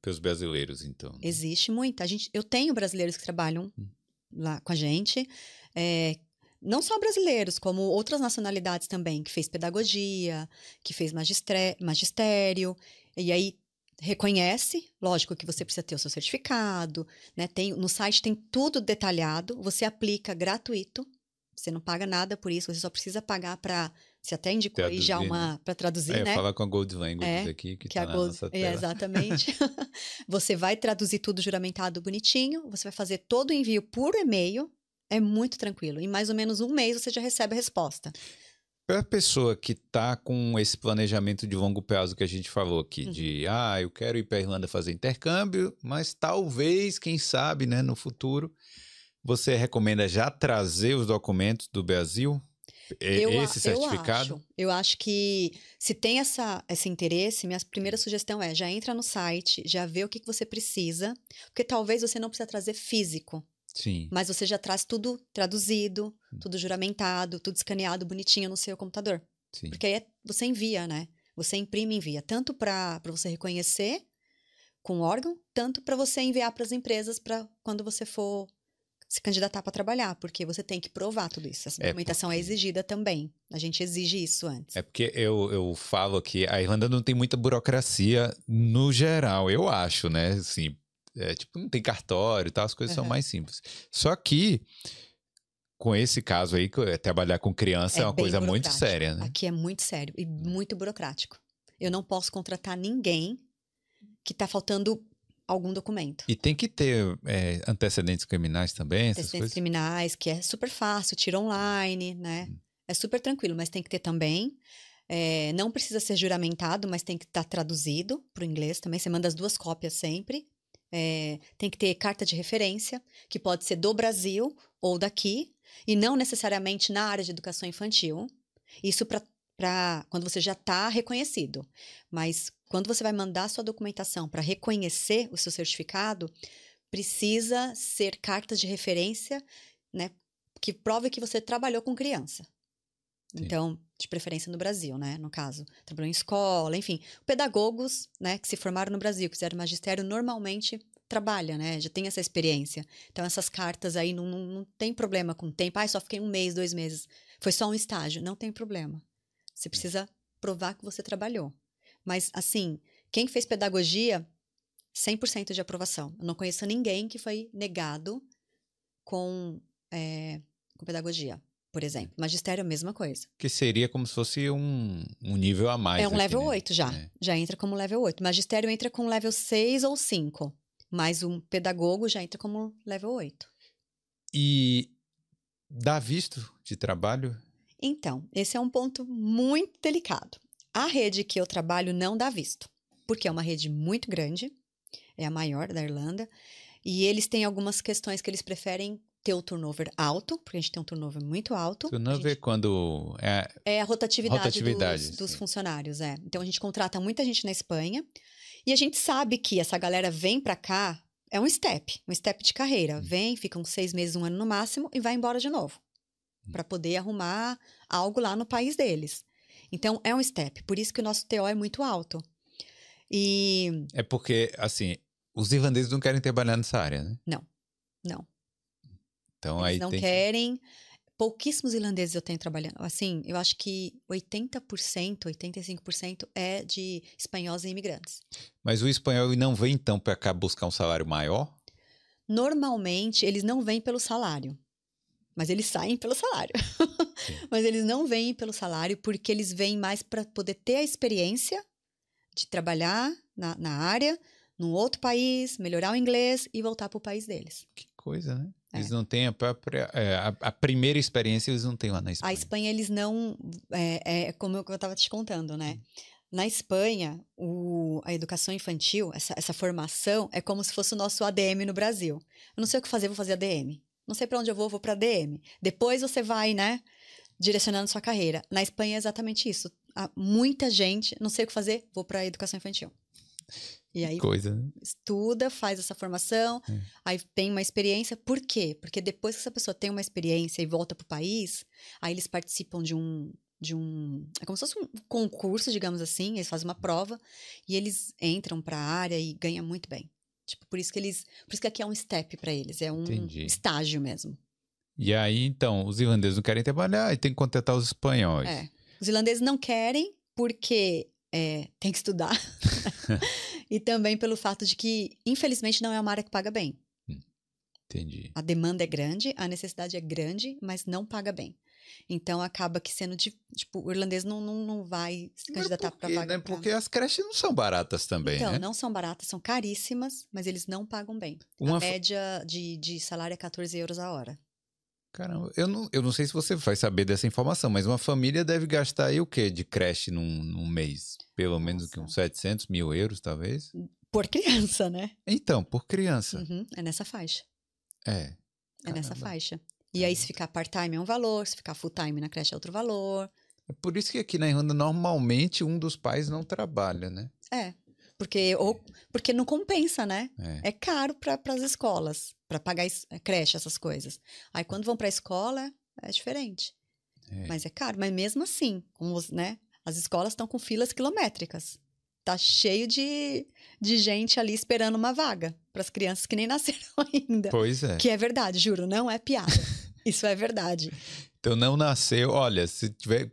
para os brasileiros, então. Né? Existe muita. A gente, eu tenho brasileiros que trabalham hum. lá com a gente, é, não só brasileiros, como outras nacionalidades também, que fez pedagogia, que fez magistério, e aí reconhece, lógico que você precisa ter o seu certificado, né? Tem, no site tem tudo detalhado, você aplica gratuito, você não paga nada por isso, você só precisa pagar para você até indicou traduzir, aí já uma né? para traduzir, é, né? falar com a Gold Language é, aqui que, que tá a Gold, é, exatamente. você vai traduzir tudo juramentado bonitinho, você vai fazer todo o envio por e-mail é muito tranquilo. Em mais ou menos um mês você já recebe a resposta. Para a pessoa que está com esse planejamento de longo prazo que a gente falou aqui, uhum. de ah, eu quero ir para a Irlanda fazer intercâmbio, mas talvez, quem sabe, né, no futuro, você recomenda já trazer os documentos do Brasil? Eu, esse certificado? Eu acho, eu acho que se tem essa, esse interesse, minha primeira sugestão é já entra no site, já vê o que, que você precisa, porque talvez você não precisa trazer físico. Sim. Mas você já traz tudo traduzido, hum. tudo juramentado, tudo escaneado bonitinho no seu computador. Sim. Porque aí é, você envia, né? Você imprime e envia, tanto para você reconhecer com o órgão, tanto para você enviar para as empresas para quando você for se candidatar para trabalhar, porque você tem que provar tudo isso. Essa é documentação é, porque... é exigida também. A gente exige isso antes. É porque eu, eu falo que a Irlanda não tem muita burocracia no geral, eu acho, né? Assim, é, tipo, não tem cartório tal, as coisas uhum. são mais simples. Só que, com esse caso aí, é, trabalhar com criança é, é uma coisa muito séria, né? Aqui é muito sério e muito burocrático. Eu não posso contratar ninguém que está faltando algum documento. E tem que ter é, antecedentes criminais também, antecedentes criminais, que é super fácil, tira online, né? Hum. É super tranquilo, mas tem que ter também. É, não precisa ser juramentado, mas tem que estar tá traduzido para o inglês também. Você manda as duas cópias sempre. É, tem que ter carta de referência, que pode ser do Brasil ou daqui, e não necessariamente na área de educação infantil. Isso para quando você já está reconhecido. Mas quando você vai mandar sua documentação para reconhecer o seu certificado, precisa ser cartas de referência, né, que prove que você trabalhou com criança. Sim. Então, de preferência no Brasil, né? No caso, trabalhou em escola, enfim. Pedagogos, né, que se formaram no Brasil, que fizeram magistério, normalmente trabalha, né? Já tem essa experiência. Então, essas cartas aí não, não, não tem problema com o tempo. Ah, só fiquei um mês, dois meses. Foi só um estágio. Não tem problema. Você precisa provar que você trabalhou. Mas, assim, quem fez pedagogia, 100% de aprovação. Eu não conheço ninguém que foi negado com, é, com pedagogia por exemplo. Magistério é a mesma coisa. Que seria como se fosse um, um nível a mais. É um aqui, level né? 8 já. É. Já entra como level 8. Magistério entra com level 6 ou 5. Mas um pedagogo já entra como level 8. E dá visto de trabalho? Então, esse é um ponto muito delicado. A rede que eu trabalho não dá visto, porque é uma rede muito grande, é a maior da Irlanda, e eles têm algumas questões que eles preferem ter o turnover alto, porque a gente tem um turnover muito alto. Turnover gente... quando é... É a rotatividade, rotatividade dos, dos funcionários, é. Então a gente contrata muita gente na Espanha e a gente sabe que essa galera vem para cá, é um step, um step de carreira. Hum. Vem, fica uns seis meses, um ano no máximo e vai embora de novo. Hum. Para poder arrumar algo lá no país deles. Então é um step, por isso que o nosso TO é muito alto. E... É porque, assim, os irlandeses não querem trabalhar nessa área, né? Não, não. Então, Eles aí não tem... querem. Pouquíssimos irlandeses eu tenho trabalhando. Assim, eu acho que 80%, 85% é de espanhóis e imigrantes. Mas o espanhol não vem, então, para cá buscar um salário maior? Normalmente, eles não vêm pelo salário. Mas eles saem pelo salário. mas eles não vêm pelo salário porque eles vêm mais para poder ter a experiência de trabalhar na, na área, num outro país, melhorar o inglês e voltar para o país deles. Que coisa, né? É. Eles não têm a própria. é, a, a primeira experiência eles não têm lá na Espanha. A Espanha, eles não. É, é como eu estava te contando, né? Na Espanha, o- a educação infantil, essa, essa formação, é como se fosse o nosso ADM no Brasil. Eu não sei o que fazer, vou fazer ADM. Não sei para onde eu vou, vou para ADM. Depois você vai, né, direcionando sua carreira. Na Espanha é exatamente isso. Há muita gente, não sei o que fazer, vou para educação infantil. E aí Coisa, né? estuda, faz essa formação, É. aí tem uma experiência. Por quê? Porque depois que essa pessoa tem uma experiência e volta para o país, aí eles participam de um de um é como se fosse um concurso, digamos assim, eles fazem uma prova e eles entram para a área e ganham muito bem. Tipo, por isso que eles, por isso que aqui é um step para eles, é um Entendi. estágio mesmo. E aí, então, os irlandeses não querem trabalhar e tem que contratar os espanhóis. É. Os irlandeses não querem porque é, tem que estudar. e também pelo fato de que, infelizmente, não é uma área que paga bem. Entendi. A demanda é grande, a necessidade é grande, mas não paga bem. Então acaba que sendo de, tipo, o irlandês não, não, não vai se candidatar para vaga. né? Porque as creches não são baratas também, Então, né? não são baratas, são caríssimas, mas eles não pagam bem. Uma a média de, de salário é 14 euros a hora. Caramba, eu não, eu não sei se você vai saber dessa informação, mas uma família deve gastar aí o quê de creche num, num mês? Pelo menos o que, uns Nossa. 700 mil euros, talvez? Por criança, né? Então, por criança. Uhum, é nessa faixa. É. É nessa Caramba. faixa. E aí, se ficar part-time é um valor, se ficar full-time na creche é outro valor. É por isso que aqui na Irlanda, normalmente, um dos pais não trabalha, né? É. Porque, ou, porque não compensa, né? É. É caro para as escolas, para pagar eh, creche, essas coisas. Aí quando vão para a escola, é diferente. É. Mas é caro. Mas mesmo assim, os, né, as escolas estão com filas quilométricas. Tá cheio de, de gente ali esperando uma vaga para as crianças que nem nasceram ainda. Pois é. Que é verdade, juro, não é piada. Isso é verdade. Então não nasceu. Olha, se tiver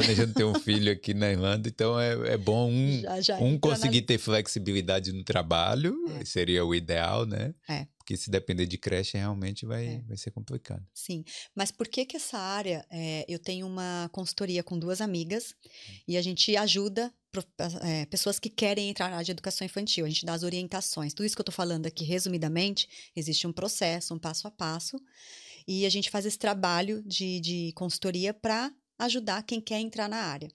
planejando ter um filho aqui na Irlanda, então é, é bom um, Já, já um entra na- conseguir ter flexibilidade no trabalho, É. seria o ideal, né? É. Porque se depender de creche, realmente vai, É. vai ser complicado. Sim, mas por que que essa área, é, eu tenho uma consultoria com duas amigas e a gente ajuda é, pessoas que querem entrar na área de educação infantil, a gente dá as orientações. Tudo isso que eu estou falando aqui, resumidamente, existe um processo, um passo a passo, e a gente faz esse trabalho de, de consultoria para ajudar quem quer entrar na área.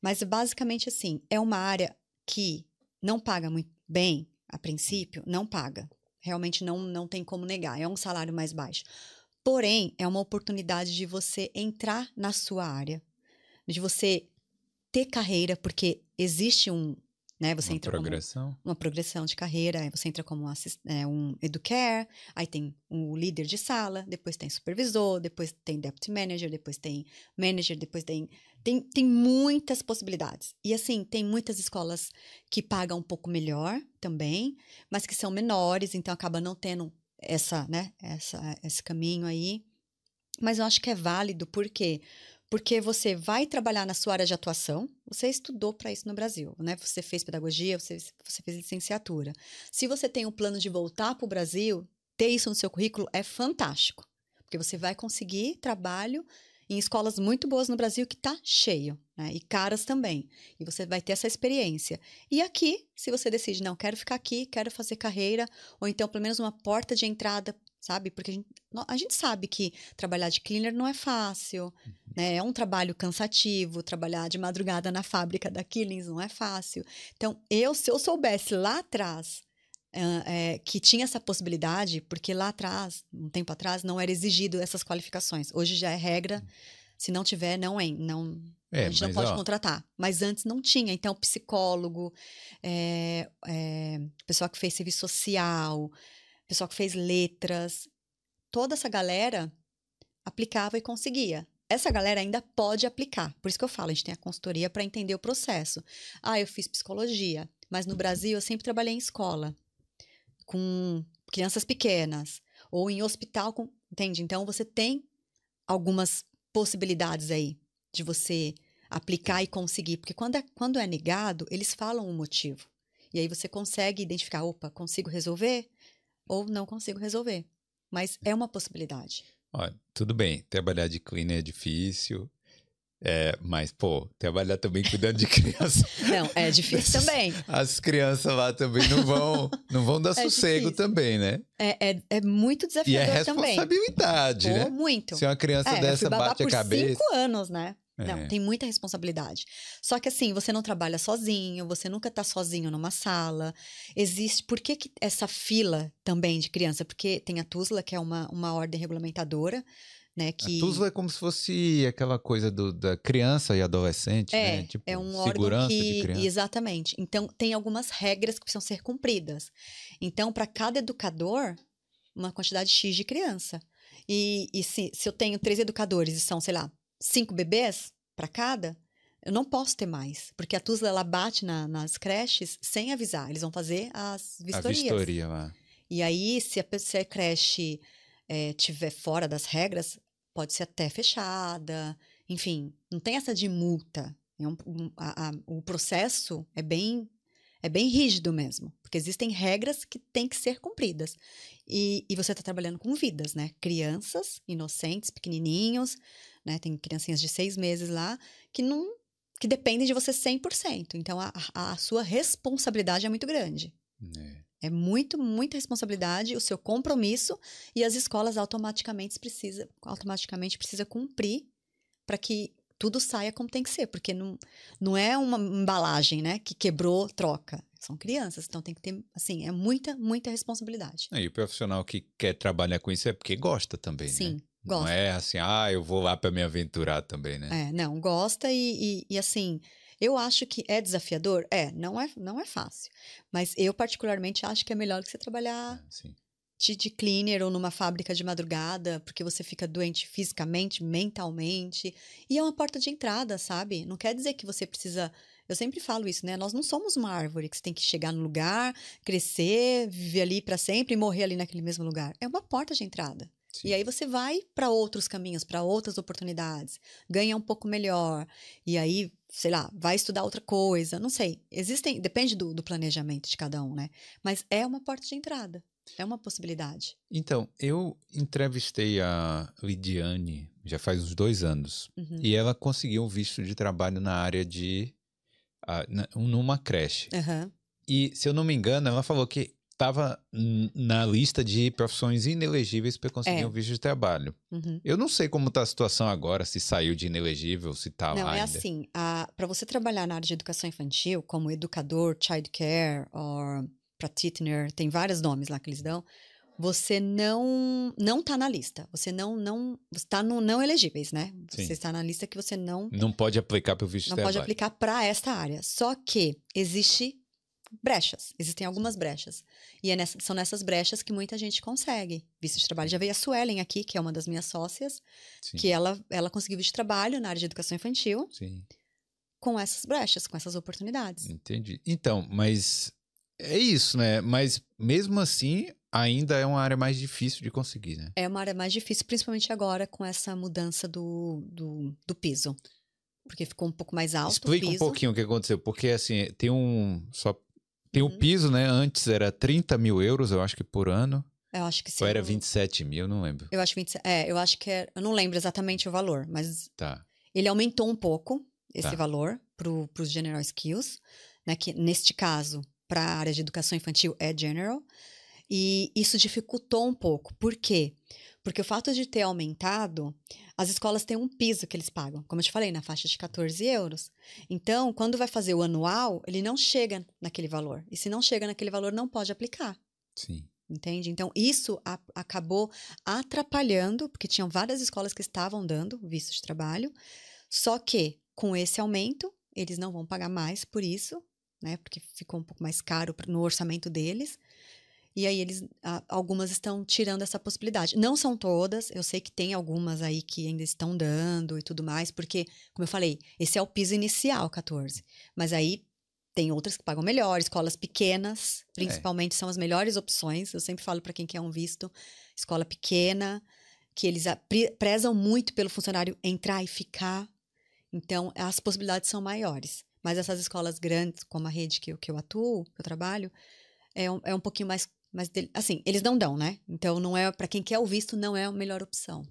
Mas basicamente assim, é uma área que não paga muito bem, a princípio, não paga. Realmente não, não tem como negar, é um salário mais baixo. Porém, é uma oportunidade de você entrar na sua área, de você ter carreira, porque existe um, né, você Uma entra progressão. como uma progressão de carreira, aí você entra como assis- é, um educare, aí tem o líder de sala, depois tem supervisor, depois tem deputy manager, depois tem manager, depois tem tem, tem muitas possibilidades. E assim, tem muitas escolas que pagam um pouco melhor também, mas que são menores, então acaba não tendo essa, né, essa, esse caminho aí. Mas eu acho que é válido, por quê? Porque você vai trabalhar na sua área de atuação, você estudou para isso no Brasil, né? Você fez pedagogia, você, você fez licenciatura. Se você tem um plano de voltar para o Brasil, ter isso no seu currículo é fantástico. Porque você vai conseguir trabalho em escolas muito boas no Brasil que tá cheio, né? E caras também. E você vai ter essa experiência. E aqui, se você decide, não, quero ficar aqui, quero fazer carreira, ou então pelo menos uma porta de entrada, sabe? Porque a gente, a gente sabe que trabalhar de cleaner não é fácil, né? É um trabalho cansativo, trabalhar de madrugada na fábrica da Killings não é fácil. Então, eu, se eu soubesse lá atrás é, que tinha essa possibilidade, porque lá atrás, um tempo atrás, não era exigido essas qualificações. Hoje já é regra, se não tiver, não é, não, É, a gente não pode ó, contratar. Mas antes não tinha. Então, psicólogo, é, é, pessoal que fez serviço social, pessoal que fez letras, toda essa galera aplicava e conseguia. Essa galera ainda pode aplicar. Por isso que eu falo, a gente tem a consultoria para entender o processo. Ah, eu fiz psicologia, mas no Brasil eu sempre trabalhei em escola com crianças pequenas ou em hospital com, entende? Então você tem algumas possibilidades aí de você aplicar e conseguir, porque quando é, quando é negado, eles falam o motivo. E aí você consegue identificar, opa, consigo resolver ou não consigo resolver. Mas é uma possibilidade. ó, tudo bem, trabalhar de cleaner é difícil. É, mas, pô, trabalhar também cuidando de criança. Não, é difícil também. As crianças lá também não vão, não vão dar é sossego difícil. também, né? É, é, é muito desafiador também. E é responsabilidade, também. né? muito. Se uma criança é, dessa bate a cabeça. cinco anos, né? Não, é. tem muita responsabilidade. Só que assim, você não trabalha sozinho, você nunca tá sozinho numa sala. Existe. Por que, que essa fila também de criança? Porque tem a TUSLA, que é uma, uma ordem regulamentadora. Né, que... A TUSLA é como se fosse aquela coisa do, da criança e adolescente, é, né? Tipo, é um segurança que, de criança. Exatamente. Então, tem algumas regras que precisam ser cumpridas. Então, para cada educador, uma quantidade X de criança. E, e se, se eu tenho três educadores e são, sei lá, cinco bebês para cada, eu não posso ter mais, porque a Tuzla ela bate na, nas creches sem avisar. Eles vão fazer as vistorias. A vistoria lá. E aí, se a, se a creche é, tiver fora das regras, pode ser até fechada. Enfim, não tem essa de multa. É um, a, a, o processo é bem é bem rígido mesmo, porque existem regras que têm que ser cumpridas. E, e você está trabalhando com vidas, né? Crianças inocentes, pequenininhos, né? Tem criancinhas de seis meses lá que não que dependem de você 100%. Então, a, a sua responsabilidade é muito grande. É. é muito, muita responsabilidade, o seu compromisso e as escolas automaticamente precisa, automaticamente precisa cumprir para que tudo saia como tem que ser, porque não, não é uma embalagem, né, que quebrou, troca. São crianças, então tem que ter, assim, é muita, muita responsabilidade. E o profissional que quer trabalhar com isso é porque gosta também, Sim. né? Gosta. Não é assim, ah, eu vou lá para me aventurar também, né? É, não, gosta e, e, e, assim, eu acho que é desafiador? É, não é, não é fácil. Mas eu, particularmente, acho que é melhor que você trabalhar é, de, cleaner ou numa fábrica de madrugada, porque você fica doente fisicamente, mentalmente. E é uma porta de entrada, sabe? Não quer dizer que você precisa. Eu sempre falo isso, né? Nós não somos uma árvore que você tem que chegar no lugar, crescer, viver ali para sempre e morrer ali naquele mesmo lugar. É uma porta de entrada. Sim. E aí você vai para outros caminhos, para outras oportunidades, ganha um pouco melhor, e aí, sei lá, vai estudar outra coisa, não sei. Existem, depende do, do planejamento de cada um, né? Mas é uma porta de entrada, é uma possibilidade. Então, eu entrevistei a Lidiane já faz uns dois anos, uhum. e ela conseguiu um visto de trabalho na área de. Uh, numa creche. Uhum. E, se eu não me engano, ela falou que estava na lista de profissões inelegíveis para conseguir é. um visto de trabalho. Uhum. Eu não sei como está a situação agora, se saiu de inelegível, se está lá Não, é ainda. assim, para você trabalhar na área de educação infantil, como educador, child care, ou practitioner, tem vários nomes lá que eles dão, você não não está na lista. Você não não está no não elegíveis, né? Sim. Você está na lista que você não não pode aplicar para o visto não de trabalho. Não pode aplicar para esta área. Só que existe brechas. Existem algumas brechas. E é nessa, são nessas brechas que muita gente consegue visto de trabalho. Já veio a Suelen aqui, que é uma das minhas sócias, Sim. que ela, ela conseguiu visto de trabalho na área de educação infantil. Sim. Com essas brechas, com essas oportunidades. Entendi. Então, mas é isso, né? Mas mesmo assim, ainda é uma área mais difícil de conseguir, né? É uma área mais difícil, principalmente agora com essa mudança do, do, do piso porque ficou um pouco mais alto. Explica um pouquinho o que aconteceu, porque assim, tem um. Só tem o uhum. piso, né? Antes era 30 mil euros, eu acho que por ano. Eu acho que sim. Ou era 27 mil, não lembro. Eu acho 27. É, eu acho que é. Eu não lembro exatamente o valor, mas. Tá. Ele aumentou um pouco esse tá. valor para os General Skills, né? Que neste caso, para a área de educação infantil é General. E isso dificultou um pouco. Por quê? Porque o fato de ter aumentado, as escolas têm um piso que eles pagam, como eu te falei, na faixa de 14 euros. Então, quando vai fazer o anual, ele não chega naquele valor. E se não chega naquele valor, não pode aplicar. Sim. Entende? Então, isso a, acabou atrapalhando, porque tinham várias escolas que estavam dando visto de trabalho, só que com esse aumento, eles não vão pagar mais por isso, né? Porque ficou um pouco mais caro no orçamento deles. E aí eles, algumas estão tirando essa possibilidade. Não são todas, eu sei que tem algumas aí que ainda estão dando e tudo mais, porque, como eu falei, esse é o piso inicial, 14. Mas aí tem outras que pagam melhor, escolas pequenas, principalmente, é. são as melhores opções. Eu sempre falo para quem quer um visto, escola pequena, que eles prezam muito pelo funcionário entrar e ficar. Então, as possibilidades são maiores. Mas essas escolas grandes, como a rede que eu, que eu atuo, que eu trabalho, é um, é um pouquinho mais mas, assim, eles não dão, né? Então, não é para quem quer o visto, não é a melhor opção.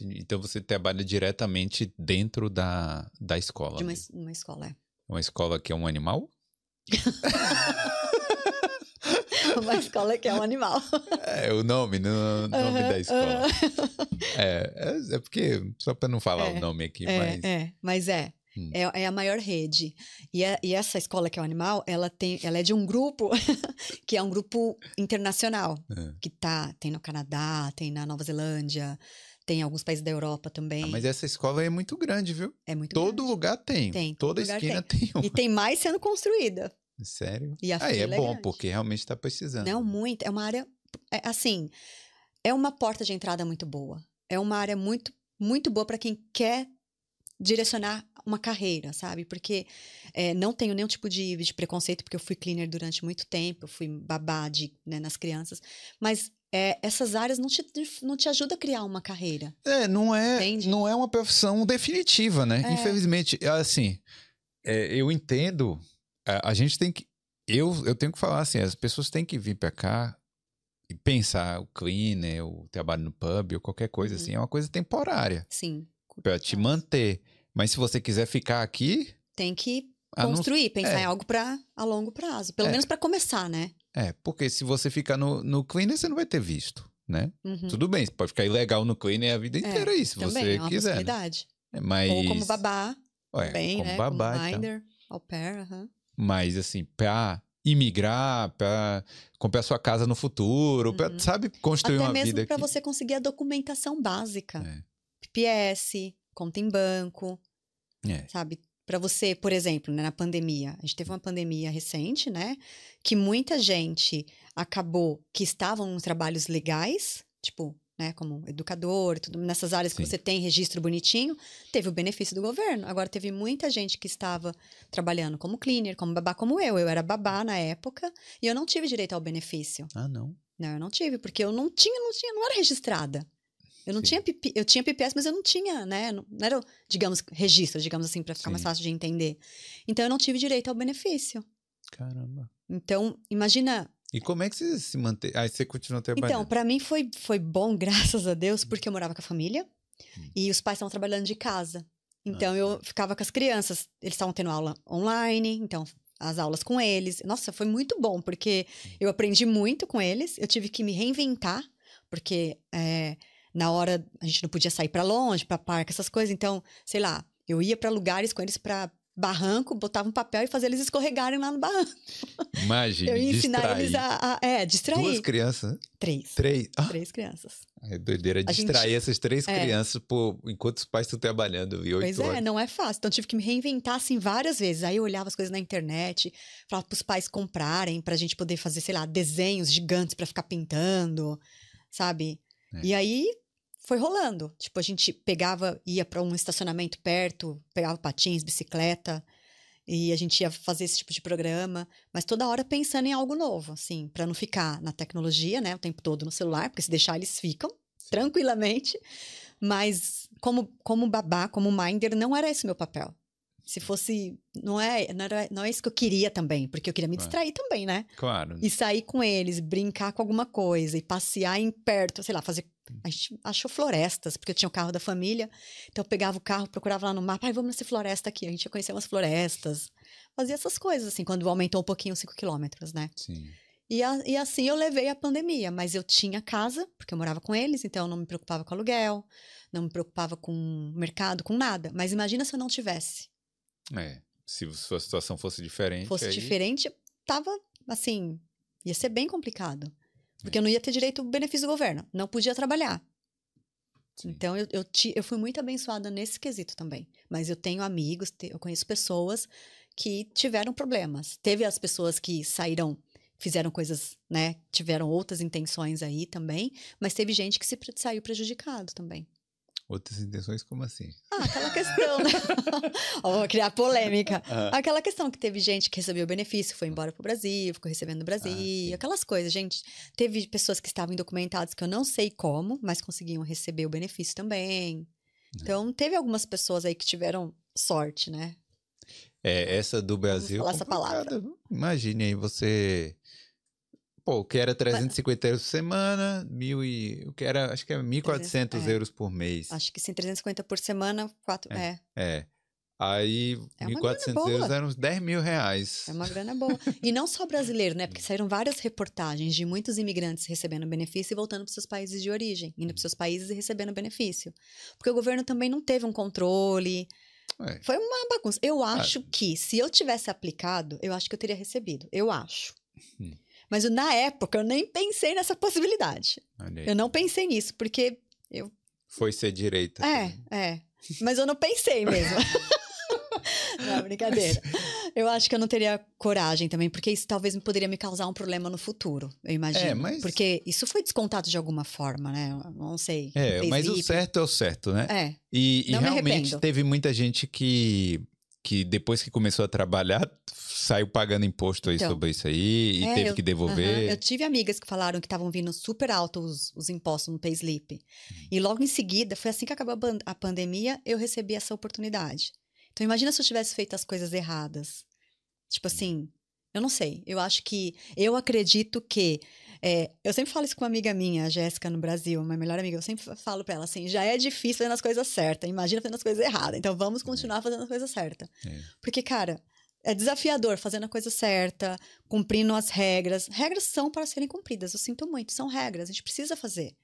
Então você trabalha diretamente dentro da, da escola. De uma, uma escola, é. Uma escola que é um animal? uma escola que é um animal. É o nome, no nome da escola. É, é, é porque, só para não falar É, o nome aqui, É, mas. é, mas é. É, é a maior rede. E, a- e essa escola que é o animal, ela tem, ela é de um grupo que é um grupo internacional, É. que tá, tem no Canadá, tem na Nova Zelândia, tem em alguns países da Europa também. Ah, mas essa escola é muito grande, viu? é muito Todo grande. lugar tem. Tem, Toda esquina tem, um. E tem mais sendo construída. Sério? E a Aí é fila é bom, grande. porque realmente está precisando. Não, muito. É uma área, é, assim, é uma porta de entrada muito boa. É uma área muito, muito boa para quem quer direcionar uma carreira, sabe? Porque é, não tenho nenhum tipo de, de preconceito, porque eu fui cleaner durante muito tempo, eu fui babá de, né, nas crianças, mas é, essas áreas não te, não te ajudam a criar uma carreira. É, não é, Entende? não é uma profissão definitiva, né? É. Infelizmente, assim, é, eu entendo. A, a gente tem que. Eu, eu tenho que falar assim: as pessoas têm que vir pra cá e pensar o cleaner, o trabalho no pub, ou qualquer coisa Uhum. assim, é uma coisa temporária Sim, pra te manter. Mas se você quiser ficar aqui. tem que não- construir, pensar é. em algo para a longo prazo, pelo É. menos para começar, né? É, porque se você ficar no, no cleaner, você não vai ter visto, né? Uhum. Tudo bem, você pode ficar ilegal no cleaner a vida inteira aí, se Também você é uma quiser. Né? possibilidade. Mas, Ou como babá, Ué, também, como né? babá como e tal. minder, au pair, aham. Mas, assim, pra imigrar, pra comprar sua casa no futuro, pra, Uhum. sabe, construir Até uma mesmo vida para aqui. você conseguir a documentação básica. É. PPS, conta em banco, É. sabe? Para você, por exemplo, né, na pandemia, a gente teve uma pandemia recente, né? Que muita gente acabou que estavam em trabalhos legais, tipo, né, como educador, tudo nessas áreas que Sim. você tem registro bonitinho, teve o benefício do governo. Agora teve muita gente que estava trabalhando como cleaner, como babá, como eu. Eu era babá na época e eu não tive direito ao benefício. Ah, não. Não, eu não tive, porque eu não tinha, não tinha, não era registrada. Eu não Sim. tinha PP, eu tinha PPS, mas eu não tinha, né? Não, não era, digamos, registro, digamos assim, para ficar mais Sim. fácil de entender. Então eu não tive direito ao benefício. Caramba. Então, imagina. E como é que você se mantém? Ah, você continua Então, trabalhando. para mim foi, foi bom, graças a Deus, porque eu morava com a família Hum. e os pais estavam trabalhando de casa. Então Ah, eu ficava com as crianças, eles estavam tendo aula online, então as aulas com eles. Nossa, foi muito bom, porque Hum. eu aprendi muito com eles, eu tive que me reinventar, porque é, na hora a gente não podia sair para longe, para parque, essas coisas. Então, sei lá, eu ia para lugares com eles para barranco, botava um papel e fazia eles escorregarem lá no barranco. Imagine, Eu ia ensinar distrair. eles a, a é, distrair. Duas crianças, né? Três. Três. Ah, Três crianças. é doideira A gente- distrair essas três É. crianças por, enquanto os pais estão trabalhando e Pois é, horas. não é fácil. Então, tive que me reinventar, assim, várias vezes. Aí eu olhava as coisas na internet, falava pros pais comprarem, pra gente poder fazer, sei lá, desenhos gigantes pra ficar pintando, sabe? É. E aí foi rolando. Tipo, a gente pegava, ia pra um estacionamento perto, pegava patins, bicicleta, e a gente ia fazer esse tipo de programa, mas toda hora pensando em algo novo, assim, pra não ficar na tecnologia, né, o tempo todo no celular, porque se deixar eles ficam tranquilamente. Mas como, como babá, como minder, não era esse o meu papel. Se fosse. Não é, não, era, não é isso que eu queria também, porque eu queria me distrair também, né? Claro. E sair com eles, brincar com alguma coisa, e passear em perto, sei lá, fazer. A gente achou florestas, porque eu tinha o carro da família. Então eu pegava o carro, procurava lá no mapa, ai, vamos nessa floresta aqui. A gente ia conhecer umas florestas. Fazia essas coisas, assim, quando aumentou um pouquinho os 5 quilômetros, né? Sim. E, a- e assim eu levei a pandemia, mas eu tinha casa, porque eu morava com eles, então eu não me preocupava com aluguel, não me preocupava com mercado, com nada. Mas imagina se eu não tivesse. É. Se sua situação fosse diferente. Fosse aí... diferente, tava assim, ia ser bem complicado. Porque eu não ia ter direito ao benefício do governo, não podia trabalhar. Sim. Então eu, eu, ti- eu fui muito abençoada nesse quesito também. Mas eu tenho amigos, te- eu conheço pessoas que tiveram problemas. Teve as pessoas que saíram, fizeram coisas, né? Tiveram outras intenções aí também, mas teve gente que se saiu prejudicado também. Outras intenções, como assim? Ah, aquela questão, né? Vou criar polêmica. Ah, Aquela questão que teve gente que recebeu benefício, foi embora pro Brasil, ficou recebendo no Brasil, Ah, aquelas coisas, gente. Teve pessoas que estavam indocumentadas que eu não sei como, mas conseguiam receber o benefício também. É. Então, teve algumas pessoas aí que tiveram sorte, né? É, essa do Brasil. falar essa palavra. Imagine aí você. Pô, o que era 350 euros por semana, mil e. O que era, acho que é 1.400 é. euros por mês. Acho que sim, 350 por semana, quatro. É. É. Aí, É uma 1.400 grana boa. euros eram uns 10 mil reais. É uma grana boa. E não só brasileiro, né? Porque saíram várias reportagens de muitos imigrantes recebendo benefício e voltando para seus países de origem, indo para seus países e recebendo benefício. Porque o governo também não teve um controle. É. Foi uma bagunça. Eu acho que se eu tivesse aplicado, eu acho que eu teria recebido. Eu acho. Hum. Mas eu, na época eu nem pensei nessa possibilidade. Eu não pensei nisso, porque. Foi ser direita. É, é. Mas eu não pensei mesmo. não, brincadeira. Eu acho que eu não teria coragem também, porque isso talvez me poderia me causar um problema no futuro, eu imagino. É, mas- Porque isso foi descontado de alguma forma, né? Eu Não sei. É, mas o Payslip. certo é o certo, né? É, E, e realmente teve muita gente que, que depois que começou a trabalhar, saiu pagando imposto aí Então. sobre isso aí e É, teve eu- que devolver. Eu tive amigas que falaram que estavam vindo super altos os, os impostos no payslip. Hum. E logo em seguida, foi assim que acabou a, a pandemia, eu recebi essa oportunidade. Então imagina se eu tivesse feito as coisas erradas. Tipo Hum. assim, eu não sei. Eu acho que. Eu acredito que. É, eu sempre falo isso com uma amiga minha, a Jéssica, no Brasil, minha melhor amiga. Eu sempre falo pra ela assim: já é difícil fazendo as coisas certas. Imagina fazendo as coisas erradas. Então vamos continuar fazendo as coisas certas. É. Porque, cara, é desafiador fazendo a coisa certa, cumprindo as regras. Regras são para serem cumpridas, eu sinto muito, são regras, a gente precisa fazer.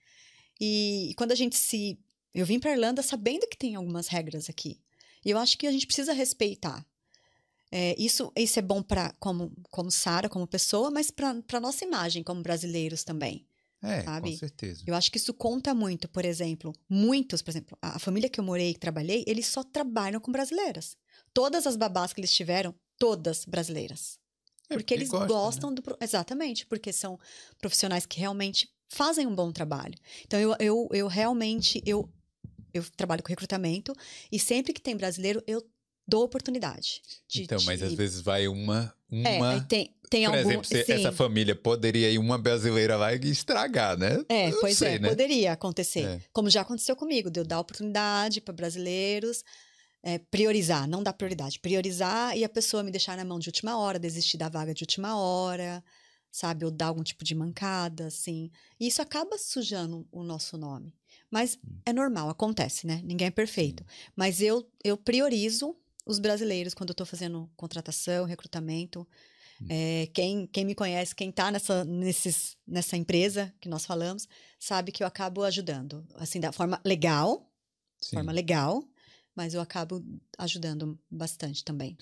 E, e quando a gente se. Eu vim para Irlanda sabendo que tem algumas regras aqui. E eu acho que a gente precisa respeitar. É, isso, isso é bom para como, como Sara, como pessoa, mas para nossa imagem como brasileiros também. É, sabe? com certeza. Eu acho que isso conta muito, por exemplo, muitos, por exemplo, a a família que eu morei e trabalhei, eles só trabalham com brasileiras. Todas as babás que eles tiveram, todas brasileiras. É, Porque eles gosta, né? gostam do. pro- Exatamente, porque são profissionais que realmente fazem um bom trabalho. Então, eu, eu, eu realmente. Eu, eu trabalho com recrutamento e sempre que tem brasileiro, eu dou oportunidade. de- Então, mas de- às vezes vai uma. É, uma... aí tem, tem Por algum. exemplo, se essa família poderia ir uma brasileira lá e estragar, né? É, pois sei, é, né? poderia acontecer. É. Como já aconteceu comigo, de eu dar oportunidade para brasileiros, é, priorizar, não dar prioridade, priorizar e a pessoa me deixar na mão de última hora, desistir da vaga de última hora, sabe? Ou dar algum tipo de mancada, assim. E isso acaba sujando o nosso nome. Mas Hum. é normal, acontece, né? Ninguém é perfeito. Mas eu, eu priorizo os brasileiros quando eu estou fazendo contratação, recrutamento. É, quem, quem me conhece, quem está nessa, nesses, nessa empresa que nós falamos, sabe que eu acabo ajudando. Assim, da forma legal, Sim. forma legal, mas eu acabo ajudando bastante também.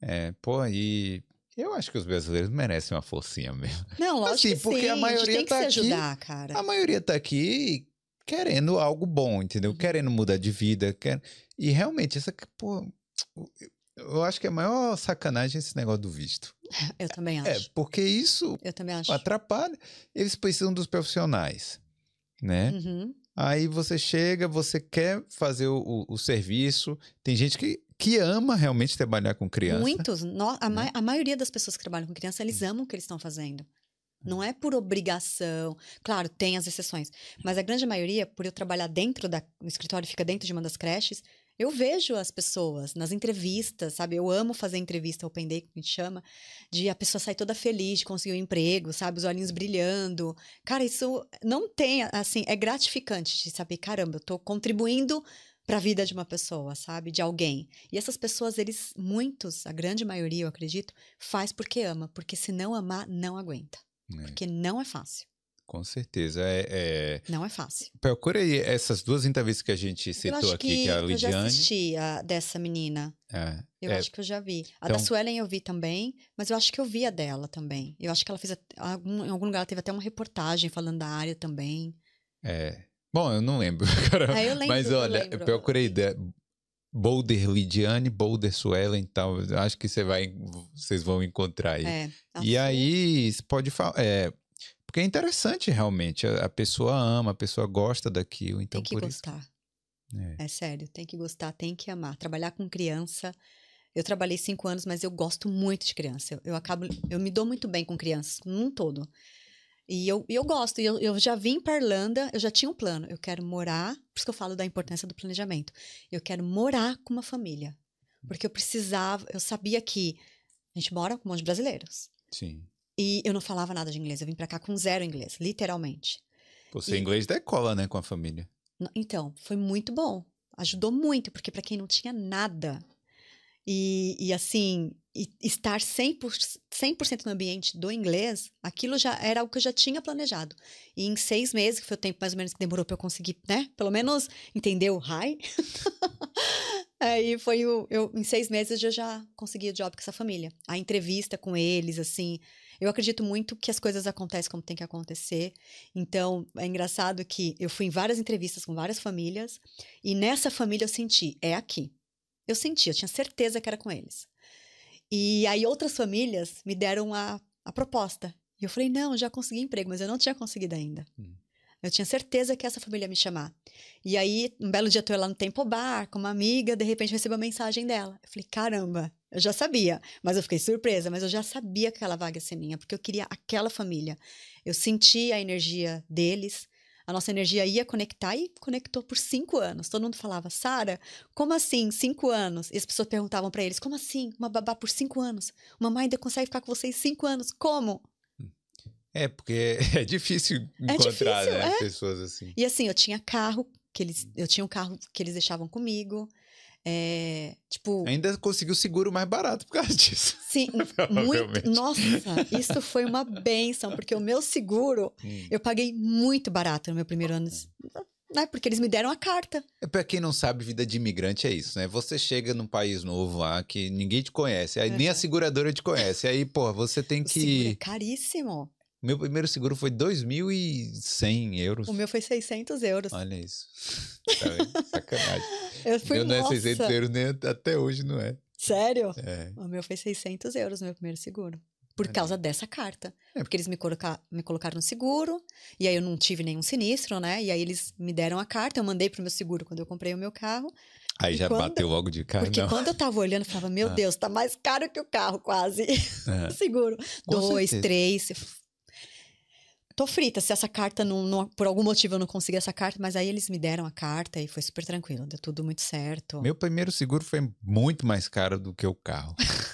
É, pô, e eu acho que os brasileiros merecem uma forcinha mesmo. Não, lógico Assim, que porque sim, a maioria que tá aqui- ajudar, cara. A maioria tá aqui querendo algo bom, entendeu? Uhum. Querendo mudar de vida. Quer... E realmente, essa, pô, eu acho que é a maior sacanagem esse negócio do visto. Eu também É, acho. porque isso Eu também acho. atrapalha. Eles precisam dos profissionais, né? Uhum. Aí você chega, você quer fazer o, o- o serviço. Tem gente que, que ama realmente trabalhar com criança. Muitos, no- a, ma- né? a maioria das pessoas que trabalham com criança, eles amam o que eles estão fazendo. Não é por obrigação. Claro, tem as exceções. Mas a grande maioria, por eu trabalhar dentro da. O escritório fica dentro de uma das creches, eu vejo as pessoas nas entrevistas, sabe? Eu amo fazer entrevista open day, que a gente chama, de a pessoa sair toda feliz de conseguir um emprego, sabe? Os olhinhos brilhando. Cara, isso não tem, assim, é gratificante de saber, caramba, eu tô contribuindo para a vida de uma pessoa, sabe? De alguém. E essas pessoas, eles, muitos, a grande maioria, eu acredito, faz porque ama, porque se não amar, não aguenta. É, Porque não é fácil. Com certeza. É, é... Não é fácil. Procura aí essas duas entrevistas que a gente eu citou aqui, que, que é a eu já Lidiane. assisti a dessa menina. É, Eu é, acho que eu já vi. A Então- da Suelen eu vi também, mas eu acho que eu vi a dela também. Eu acho que ela fez. Algum, em algum lugar ela teve até uma reportagem falando da área também. é. Bom, eu não lembro. cara. Ah, eu lembro, Mas eu olha, lembro. procurei da- Boulder Lidiane, Boulder Suelen e tal. Eu Acho que você vai, vocês vão encontrar aí. É, a E aí, você pode falar. É, porque é interessante realmente. A, a pessoa ama, a pessoa gosta daquilo. Então, tem que gostar. isso. É. É sério, tem que gostar, tem que amar. Trabalhar com criança. Eu trabalhei cinco anos, mas eu gosto muito de criança. Eu, eu acabo, eu me dou muito bem com crianças, num todo. E eu, eu gosto. E eu, eu já vim para Irlanda, eu já tinha um plano. Eu quero morar, por isso que eu falo da importância do planejamento. Eu quero morar com uma família. Porque eu precisava, eu sabia que a gente mora com um monte de brasileiros. Sim. E eu não falava nada de inglês. Eu vim para cá com zero inglês, literalmente. Você E- inglês da escola, né, com a família. Então, foi muito bom. Ajudou muito, porque para quem não tinha nada. E, e assim, e estar 100%, 100 no ambiente do inglês, aquilo já era algo que eu já tinha planejado. E em seis meses, que foi o tempo mais ou menos que demorou para eu conseguir, né? Pelo menos entender o hi. Aí foi o. Eu, em seis meses eu já consegui o job com essa família. A entrevista com eles, assim. Eu acredito muito que as coisas acontecem como tem que acontecer. Então, é engraçado que eu fui em várias entrevistas com várias famílias e nessa família eu senti, é aqui. Eu senti, eu tinha certeza que era com eles. E aí outras famílias me deram a, a proposta. E eu falei, não, já consegui emprego, mas eu não tinha conseguido ainda. Hum. Eu tinha certeza que essa família ia me chamar. E aí, um belo dia, eu tô lá no Tempo Bar com uma amiga, de repente recebo a mensagem dela. Eu falei, caramba, eu já sabia, mas eu fiquei surpresa, mas eu já sabia que aquela vaga ia ser minha, porque eu queria aquela família. Eu senti a energia deles, a nossa energia ia conectar e conectou por cinco anos. Todo mundo falava, Sara, como assim, cinco anos? E as pessoas perguntavam para eles, como assim, uma babá por cinco anos? Uma mãe ainda consegue ficar com vocês cinco anos? Como? É, porque é difícil É encontrar, difícil, né, é. pessoas assim. E assim, eu tinha carro, que eles, eu tinha um carro que eles deixavam comigo. É, tipo, Ainda conseguiu seguro mais barato por causa disso. sim, muito. Nossa, isso foi uma benção, porque o meu seguro, Hum. eu paguei muito barato no meu primeiro ano. Né, porque eles me deram a carta. É pra quem não sabe, vida de imigrante é isso, né? Você chega num país novo lá que ninguém te conhece, aí nem a seguradora te conhece. Aí, pô, você tem O seguro é que. caríssimo. Meu primeiro seguro foi 2.100 euros. O meu foi 600 euros. Olha isso. Tá? Sacanagem. Eu fui, Meu não é nossa, 600 euros nem até hoje, não é? sério? É. O meu foi 600 euros meu primeiro seguro. Por Olha causa dessa carta. É. Porque eles me, colocar, me colocaram no seguro, e aí eu não tive nenhum sinistro, né? E aí eles me deram a carta, eu mandei pro meu seguro quando eu comprei o meu carro. Aí E já quando- bateu logo de cara, Porque não. quando eu tava olhando, eu falava, meu Ah. Deus, tá mais caro que o carro, quase. O seguro. Com Dois, certeza. três. Tô frita se essa carta não, não- Por algum motivo eu não consegui essa carta, mas aí eles me deram a carta e foi super tranquilo, deu tudo muito certo. Meu primeiro seguro foi muito mais caro do que o carro.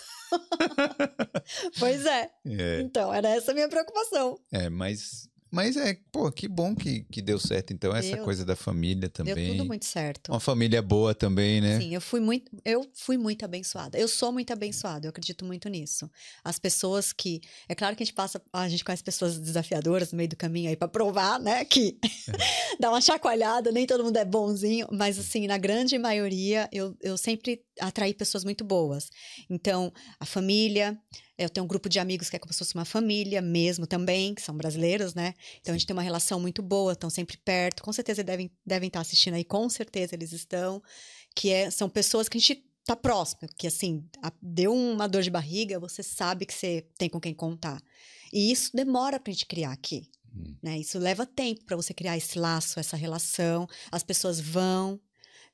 Pois é. É, Então, era essa a minha preocupação. é mas, mas é, pô, que bom que, que deu certo. Então, essa Deu. coisa da família também. Deu tudo muito certo. Uma família boa também, né? Sim, eu fui muito, eu fui muito abençoada. Eu sou muito abençoada, eu acredito muito nisso. As pessoas que, é claro que a gente passa, a gente conhece pessoas desafiadoras no meio do caminho aí para provar, né, que dá uma chacoalhada, nem todo mundo é bonzinho, mas assim, na grande maioria, eu, eu sempre atraí pessoas muito boas. Então, a família, eu tenho um grupo de amigos que é como se fosse uma família mesmo também, que são brasileiros, né? Então a gente tem uma relação muito boa, estão sempre perto. Com certeza devem, devem estar assistindo aí, com certeza eles estão. Que é, são pessoas que a gente tá próximo, que assim, a- deu uma dor de barriga, você sabe que você tem com quem contar. E isso demora pra gente criar aqui. Hum. Né? Isso leva tempo para você criar esse laço, essa relação. As pessoas vão,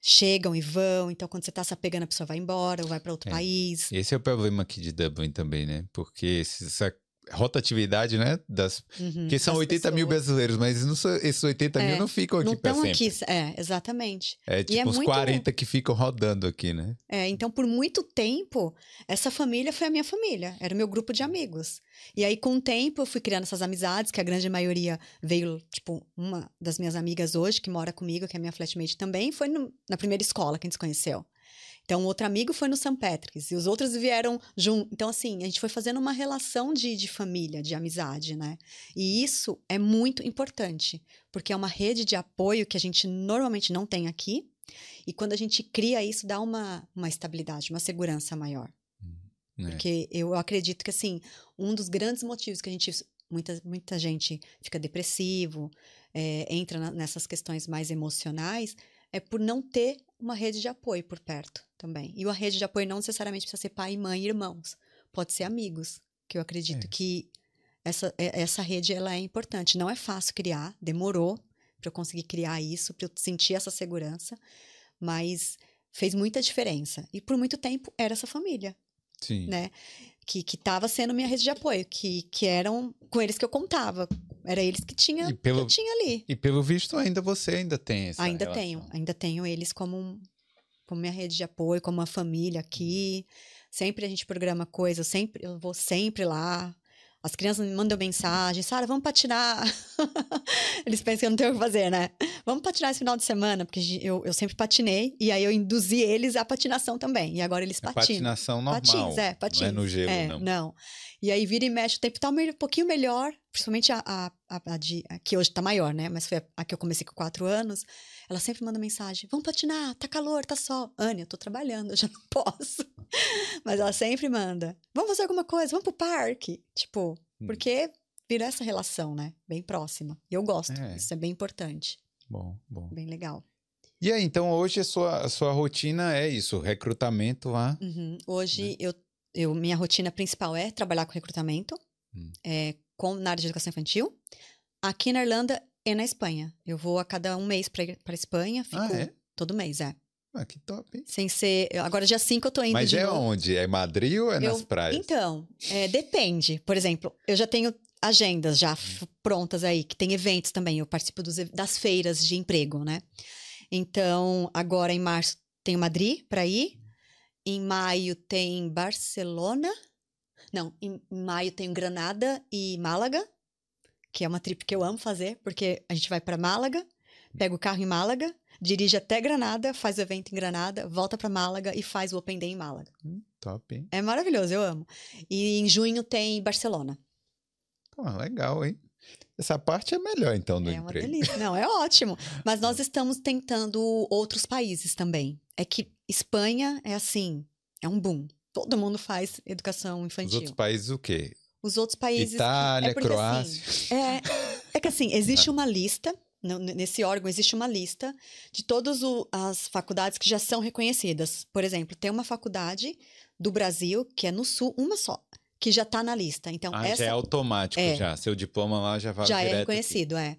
chegam e vão. Então, quando você tá se apegando, a pessoa vai embora ou vai para outro É. país. Esse é o problema aqui de Dublin também, né? Porque essa rotatividade, né? Das, Uhum, porque são das 80 mil pessoas. brasileiros, mas não esses 80 mil É, não ficam aqui estão sempre. aqui, é, exatamente. É tipo é uns muito- 40 que ficam rodando aqui, né? É, então, por muito tempo, essa família foi a minha família, era o meu grupo de amigos. E aí, com o tempo, eu fui criando essas amizades, que a grande maioria veio, tipo, uma das minhas amigas hoje, que mora comigo, que é minha flatmate também, foi no- na primeira escola que a gente se conheceu. Então, outro amigo foi no St. Patrick's, e os outros vieram junto. Então, assim, a gente foi fazendo uma relação de, de família, de amizade, né? E isso é muito importante, porque é uma rede de apoio que a gente normalmente não tem aqui, e quando a gente cria isso, dá uma, uma estabilidade, uma segurança maior. É. Porque eu acredito que, assim, um dos grandes motivos que a gente. Muita, muita gente fica depressivo, é, entra na- nessas questões mais emocionais, é por não ter uma rede de apoio por perto também. E a rede de apoio não necessariamente precisa ser pai, mãe e irmãos. Pode ser amigos, que eu acredito É. que essa, é- essa rede ela é importante. Não é fácil criar, demorou para eu conseguir criar isso, para eu sentir essa segurança, mas fez muita diferença. E por muito tempo era essa família Sim. né? Que, que tava sendo minha rede de apoio, que, que eram com eles que eu contava. Era eles que tinha, pelo- que tinha ali. E pelo visto, ainda você ainda tem essa ainda relação. tenho, ainda tenho eles como, um- como minha rede de apoio, como uma família aqui. Sempre a gente programa coisas, sempre, eu vou sempre lá. As crianças me mandam mensagem, Sara, vamos patinar. Eles pensam que eu não tenho o que fazer, né? Vamos patinar esse final de semana, porque eu, eu sempre patinei, e aí eu induzi eles à patinação também. E agora eles É patinam. patinação normal. Patins, é, patins. Não é no gelo, É, não. não. E aí vira e mexe, o tempo tá um pouquinho melhor, principalmente a, a, a, de, a que hoje tá maior, né? Mas foi a, que eu comecei com quatro anos. Ela sempre manda mensagem: vamos patinar, tá calor, tá sol. Anne, eu tô trabalhando, eu já não posso. Mas ela sempre manda: vamos fazer alguma coisa, vamos pro parque. Tipo, Hum. porque vira essa relação, né? Bem próxima. E eu gosto, É. isso é bem importante, Bom, bom. bem legal. E aí, então hoje a sua, a sua rotina é isso, recrutamento lá. Uhum. Hoje, eu, eu, minha rotina principal é trabalhar com recrutamento, Hum. é, com, na área de educação infantil, aqui na Irlanda e na Espanha. Eu vou a cada um mês para Espanha, fico Ah, é? todo mês, é. Ah, que top, hein? Sem ser. Agora, dia 5 eu tô indo Mas é novo. onde? É Madrid ou é nas Eu- praias? Então, é, depende. Por exemplo, eu já tenho agendas já f- prontas aí, que tem eventos também. Eu participo dos das feiras de emprego, né? Então, agora em março tem Madrid para ir. Em maio tem Barcelona. Não, em maio tem Granada e Málaga, que é uma trip que eu amo fazer, porque a gente vai para Málaga, pega o carro em Málaga, dirige até Granada, faz o evento em Granada, volta para Málaga e faz o Open Day em Málaga. Hum, top, hein? É maravilhoso, eu amo. E em junho tem Barcelona. Pô, legal, hein? Essa parte é melhor, então, do é uma emprego. delícia. Não, é ótimo. Mas nós estamos tentando outros países também. É que Espanha é assim, é um boom. Todo mundo faz educação Os infantil. outros países o quê? Os outros países. Itália, é porque, Croácia. assim, é, é que assim, existe uma lista, nesse órgão existe uma lista de todas as faculdades que já são reconhecidas. Por exemplo, tem uma faculdade do Brasil, que é no sul, uma só, que já está na lista. Então, ah, essa já é automático, É. já. Seu diploma lá já vai já é aqui. reconhecido, é.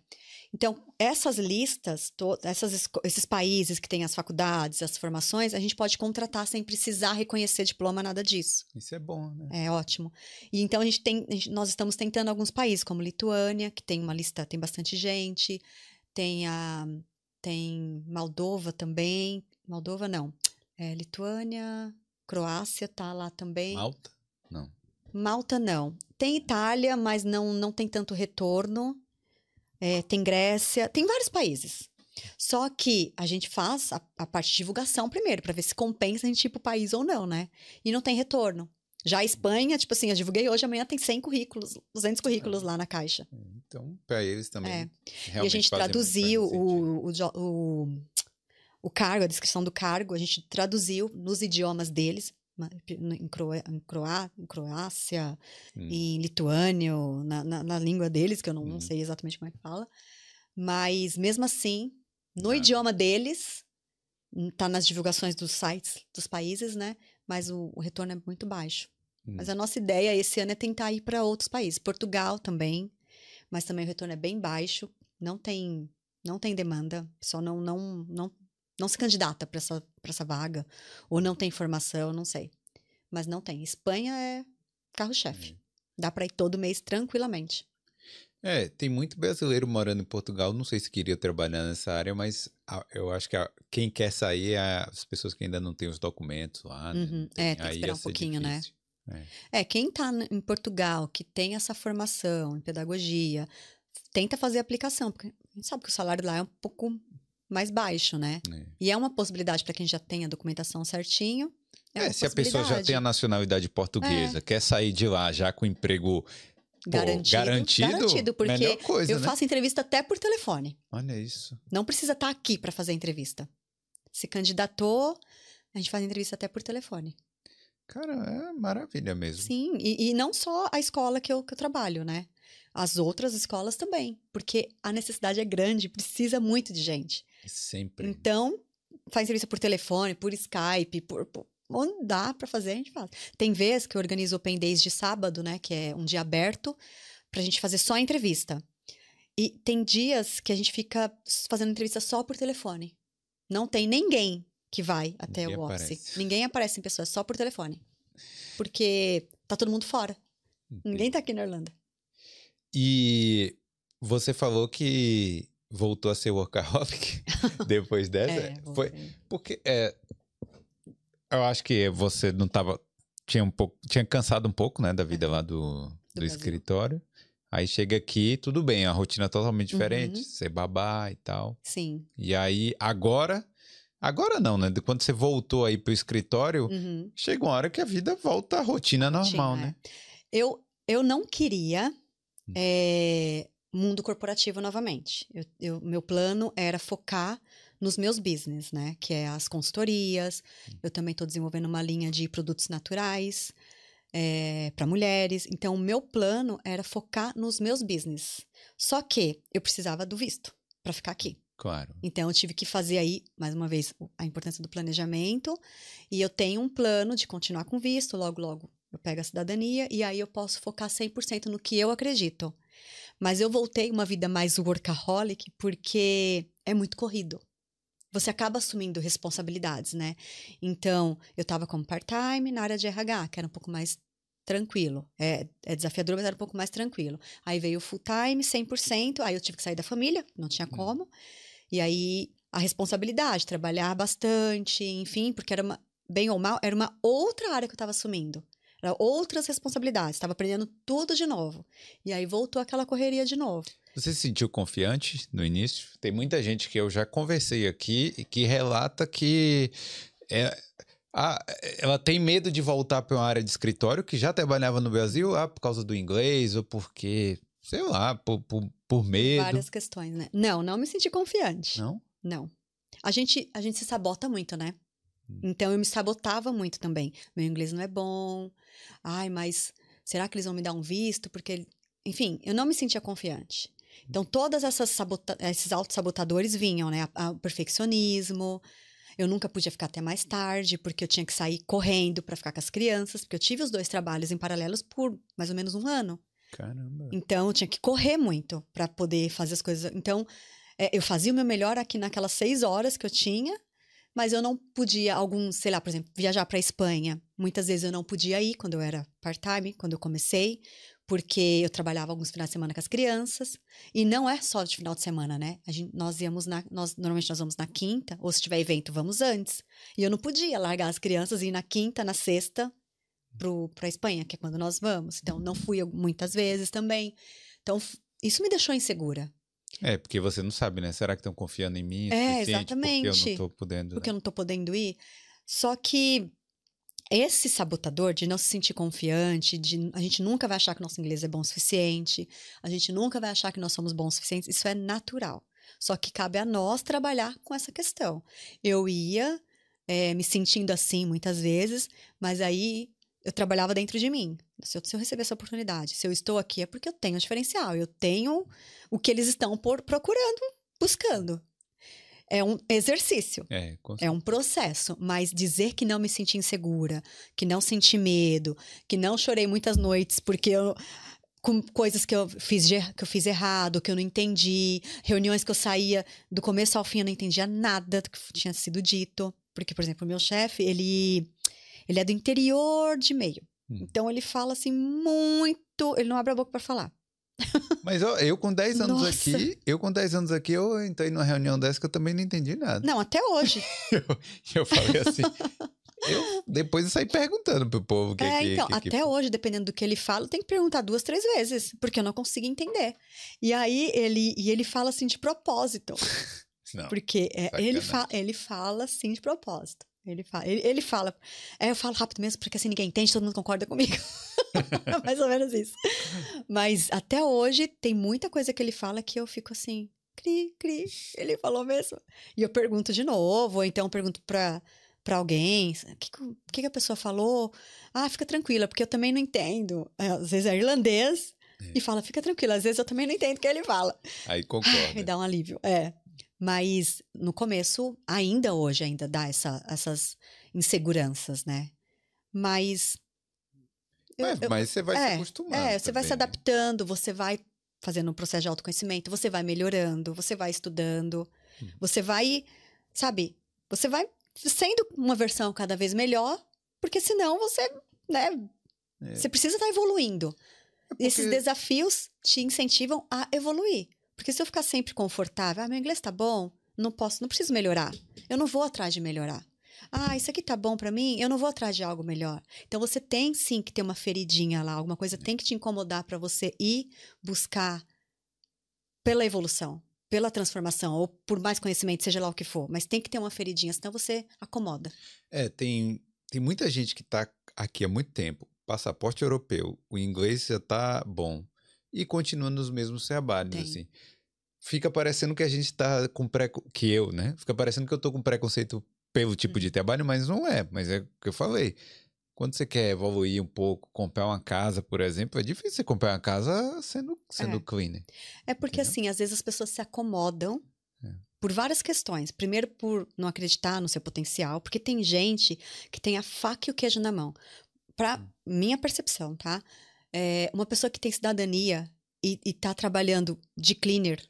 Então, essas listas, to- essas, esses países que têm as faculdades, as formações, a gente pode contratar sem precisar reconhecer diploma, nada disso. Isso é bom, né? É ótimo. E então a gente tem, a gente- nós estamos tentando alguns países, como Lituânia, que tem uma lista, tem bastante gente, tem a tem Moldova também, Moldova não, é Lituânia, Croácia tá lá também. Malta? Malta não. Tem Itália, mas não não tem tanto retorno. É, tem Grécia, tem vários países. Só que a gente faz a, a parte de divulgação primeiro, para ver se compensa a gente ir pro país ou não, né? E não tem retorno. Já a Espanha, tipo assim, eu divulguei hoje, amanhã tem 100 currículos, 200 currículos lá na caixa. Então, para eles também. É. realmente e a gente traduziu o, o, o, o cargo, a descrição do cargo, a gente traduziu nos idiomas deles, em, Croa, em, Croá, em Croácia, Hum. em lituânio, na, na, na língua deles, que eu não, não Hum. sei exatamente como é que fala. Mas, mesmo assim, no Ah. idioma deles, hum, tá nas divulgações dos sites dos países, né? Mas o, o retorno é muito baixo. Hum. Mas a nossa ideia esse ano é tentar ir para outros países. Portugal também, mas também o retorno é bem baixo. Não tem, não tem demanda. Só não, não, não, não se candidata para essa, pra essa vaga. Ou não tem formação, não sei. Mas não tem. Espanha é carro-chefe. Dá para ir todo mês tranquilamente. É, tem muito brasileiro morando em Portugal. Não sei se queria trabalhar nessa área, mas a- eu acho que a- quem quer sair é as pessoas que ainda não têm os documentos lá. né? Uhum. Não É, tem que esperar um pouquinho, né? difícil. É, quem está em Portugal, que tem essa formação em pedagogia, tenta fazer a aplicação, porque a gente sabe que o salário lá é um pouco mais baixo, né? É. E é uma possibilidade para quem já tem a documentação certinho. É, É, se a pessoa já tem a nacionalidade portuguesa, quer sair de lá já com emprego pô, garantido, garantido, garantido, porque coisa, eu né? faço entrevista até por telefone. Olha isso. Não precisa estar aqui para fazer a entrevista. Se candidatou, a gente faz a entrevista até por telefone. Cara, é maravilha mesmo. Sim, e, e não só a escola que eu, que eu trabalho, né? As outras escolas também, porque a necessidade é grande, precisa muito de gente. Sempre. Então, faz entrevista por telefone, por Skype, por, por onde dá para fazer, a gente faz. Tem vezes que eu organizo Open Days de sábado, né, que é um dia aberto, pra gente fazer só entrevista. E tem dias que a gente fica fazendo entrevista só por telefone. Não tem ninguém que vai até Ninguém o office. aparece. Ninguém aparece em pessoa, é só por telefone. Porque tá todo mundo fora. Ninguém tá aqui na Irlanda. E você falou que voltou a ser workaholic depois dessa. É, Foi porque é, eu acho que você não tava tinha um pouco tinha cansado um pouco, né, da vida lá do, Do do, escritório. Aí chega aqui, tudo bem, a rotina é totalmente diferente, Uhum. ser babá e tal. Sim. E aí, agora. Agora não, né? Quando você voltou aí pro escritório, Uhum. chega uma hora que a vida volta à rotina normal, Rotina, né? Eu, eu não queria Eh, mundo corporativo novamente. Eu, eu- meu plano era focar nos meus business, né? Que é as consultorias. Eu também estou desenvolvendo uma linha de produtos naturais para mulheres. Então, o meu plano era focar nos meus business. Só que eu precisava do visto para ficar aqui. Claro. Então, eu tive que fazer aí, mais uma vez, a importância do planejamento. E eu tenho um plano de continuar com visto, logo, logo eu pego a cidadania, e aí eu posso focar 100% no que eu acredito. Mas eu voltei uma vida mais workaholic porque é muito corrido. Você acaba assumindo responsabilidades, né? Então, eu estava como part-time na área de RH, que era um pouco mais tranquilo. É, é desafiador, mas era um pouco mais tranquilo. Aí veio o full-time, 100%, aí eu tive que sair da família, não tinha Hum. como. E aí a responsabilidade, trabalhar bastante, enfim, porque era uma, bem ou mal, era uma outra área que eu estava assumindo. Era outras responsabilidades, estava aprendendo tudo de novo. E aí voltou aquela correria de novo. Você se sentiu confiante no início? Tem muita gente que eu já conversei aqui e que relata que é, a- ela tem medo de voltar para uma área de escritório que já trabalhava no Brasil, ah, por causa do inglês ou porque, sei lá, por, por, por medo. Várias questões, né? Não, não me senti confiante. Não? Não. A gente, a gente se sabota muito, né? Então eu me sabotava muito também. Meu inglês não é bom. Ai, mas será que eles vão me dar um visto? Porque, enfim, eu não me sentia confiante. Então todas essas sabota esses autossabotadores vinham, né? O perfeccionismo. Eu nunca podia ficar até mais tarde, porque eu tinha que sair correndo para ficar com as crianças, porque eu tive os dois trabalhos em paralelos por mais ou menos um ano. Caramba. Então, eu tinha que correr muito para poder fazer as coisas. Então, é, eu fazia o meu melhor aqui naquelas seis horas que eu tinha, mas eu não podia, alguns, sei lá, por exemplo, viajar para Espanha. Muitas vezes eu não podia ir quando eu era part-time, quando eu comecei, porque eu trabalhava alguns finais de semana com as crianças. E não é só de final de semana, né? Gente, nós íamos na. Nós, normalmente nós vamos na quinta, ou se tiver evento, vamos antes. E eu não podia largar as crianças e ir na quinta, na sexta, para a Espanha, que é quando nós vamos. Então, não fui muitas vezes também. Então, isso me deixou insegura. É, porque você não sabe, né? Será que estão confiando em mim? É, suficiente Porque eu não exatamente. tô podendo. Porque né? eu não podendo ir. Só que esse sabotador de não se sentir confiante, de a gente nunca vai achar que nosso inglês é bom o suficiente, a gente nunca vai achar que nós somos bons o suficiente, isso é natural. Só que cabe a nós trabalhar com essa questão. Eu ia eh, me sentindo assim muitas vezes, mas aí eu trabalhava dentro de mim. Se eu, se eu receber essa oportunidade, se eu estou aqui é porque eu tenho diferencial, eu tenho o que eles estão por, procurando, buscando. É um exercício. É, É um processo, mas dizer que não me senti insegura, que não senti medo, que não chorei muitas noites porque eu com coisas que eu fiz que eu fiz errado, que eu não entendi, reuniões que eu saía do começo ao fim eu não entendia nada do que tinha sido dito, porque por exemplo, o meu chefe, ele ele é do interior de meio. Hum. Então ele fala assim muito, ele não abre a boca para falar. Mas ó, eu com 10 anos Nossa. aqui, eu com 10 anos aqui, eu entrei numa reunião dessa que eu também não entendi nada. Não, até hoje. Eu falei assim. eu, depois eu saí perguntando pro povo que é, que, então, que, que- até hoje, dependendo do que ele fala, eu tenho que perguntar duas, três vezes, porque eu não consigo entender. E aí ele, e ele fala assim de propósito, Não. porque é, ele, fa, ele fala assim de propósito. Ele fala, ele, ele fala, é, eu falo rápido mesmo, porque assim ninguém entende, todo mundo concorda comigo. Mais ou menos isso. Mas até hoje tem muita coisa que ele fala que eu fico assim, cri, cri, ele falou mesmo. E eu pergunto de novo, ou então eu pergunto pra, pra alguém, o que, que que a pessoa falou? Ah, fica tranquila, porque eu também não entendo. É, Às vezes é irlandês É. e fala, fica tranquila, às vezes eu também não entendo o que ele fala. Aí Ai, concorda. me dá um alívio. É. Mas no começo, ainda hoje, ainda dá essa, essas inseguranças, né? Mas. eu- Mas, eu- mas você vai se é, acostumando. é, você vai se também, né? adaptando, você vai fazendo um processo de autoconhecimento, você vai melhorando, você vai estudando, Hum. você vai, sabe, você vai sendo uma versão cada vez melhor, porque senão você, né, É. você precisa estar evoluindo. É Esses porque- desafios te incentivam a evoluir. Porque se eu ficar sempre confortável, ah, meu inglês tá bom, não posso, não preciso melhorar. Eu não vou atrás de melhorar. Ah, isso aqui tá bom para mim, eu não vou atrás de algo melhor. Então você tem sim que ter uma feridinha lá, alguma coisa tem que te incomodar para você ir buscar pela evolução, pela transformação, ou por mais conhecimento, seja lá o que for. Mas tem que ter uma feridinha, senão você acomoda. É, tem, tem muita gente que tá aqui há muito tempo, passaporte europeu, o inglês já tá bom, e continua nos mesmos trabalhos, Tem. assim. Fica parecendo que a gente tá com pré... que eu, né? Fica parecendo que eu tô com preconceito pelo tipo Uhum. de trabalho, mas não é. Mas é o que eu falei. Quando você quer evoluir um pouco, comprar uma casa, por exemplo, é difícil você comprar uma casa sendo, sendo É. cleaner. É porque, Entendeu? assim, às vezes as pessoas se acomodam É. por várias questões. Primeiro, por não acreditar no seu potencial, porque tem gente que tem a faca e o queijo na mão. Pra Hum. minha percepção, tá? É, uma pessoa que tem cidadania e, e tá trabalhando de cleaner,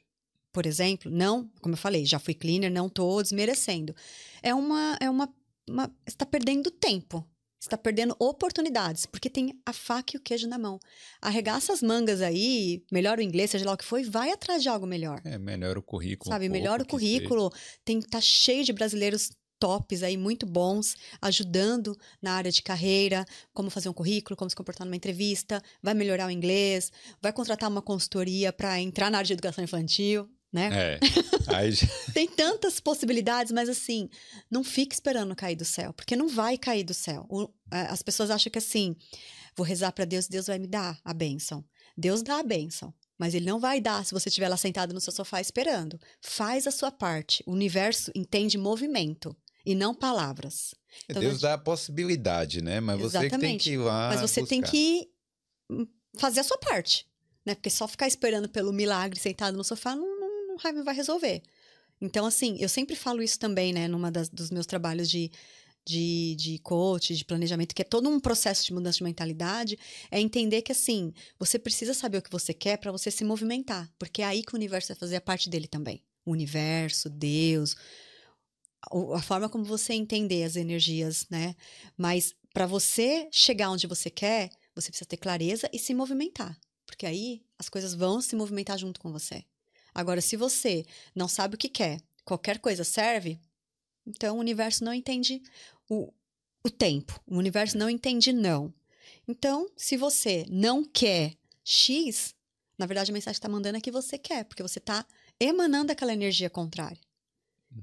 por exemplo, não, como eu falei, já fui cleaner, não tô desmerecendo. É uma. É uma, uma você está perdendo tempo. Você está perdendo oportunidades, porque tem a faca e o queijo na mão. Arregaça as mangas aí, melhora o inglês, seja lá o que for, e vai atrás de algo melhor. É, melhora o currículo. um Sabe, melhora o currículo. Tem, tá cheio de brasileiros tops aí, muito bons, ajudando na área de carreira, como fazer um currículo, como se comportar numa entrevista, vai melhorar o inglês, vai contratar uma consultoria para entrar na área de educação infantil, né? É. Aí Tem tantas possibilidades, mas assim, não fique esperando cair do céu, porque não vai cair do céu. As pessoas acham que assim, vou rezar para Deus, Deus vai me dar a bênção. Deus dá a bênção, mas ele não vai dar se você estiver lá sentado no seu sofá esperando. Faz a sua parte. O universo entende movimento e não palavras. Então, Deus gente- dá a possibilidade, né? Mas você que tem Exatamente. que ir lá. Mas você tem buscar. que hum, fazer a sua parte, né? Porque só ficar esperando pelo milagre sentado no sofá não, não, não vai- resolver. Então, assim, eu sempre falo isso também, né? Numa das, dos meus trabalhos de, de, de coach, de planejamento, que é todo um processo de mudança de mentalidade, é entender que, assim, você precisa saber o que você quer para você se movimentar, porque é aí que o universo vai fazer a parte dele também. O universo, Deus, a forma como você entender as energias, né? Mas para você chegar onde você quer, você precisa ter clareza e se movimentar, porque aí as coisas vão se movimentar junto com você. Agora, se você não sabe o que quer, qualquer coisa serve, então o universo não entende o, o tempo, o universo não entende não. Então, se você não quer X, na verdade a mensagem está mandando é que você quer, porque você está emanando aquela energia contrária.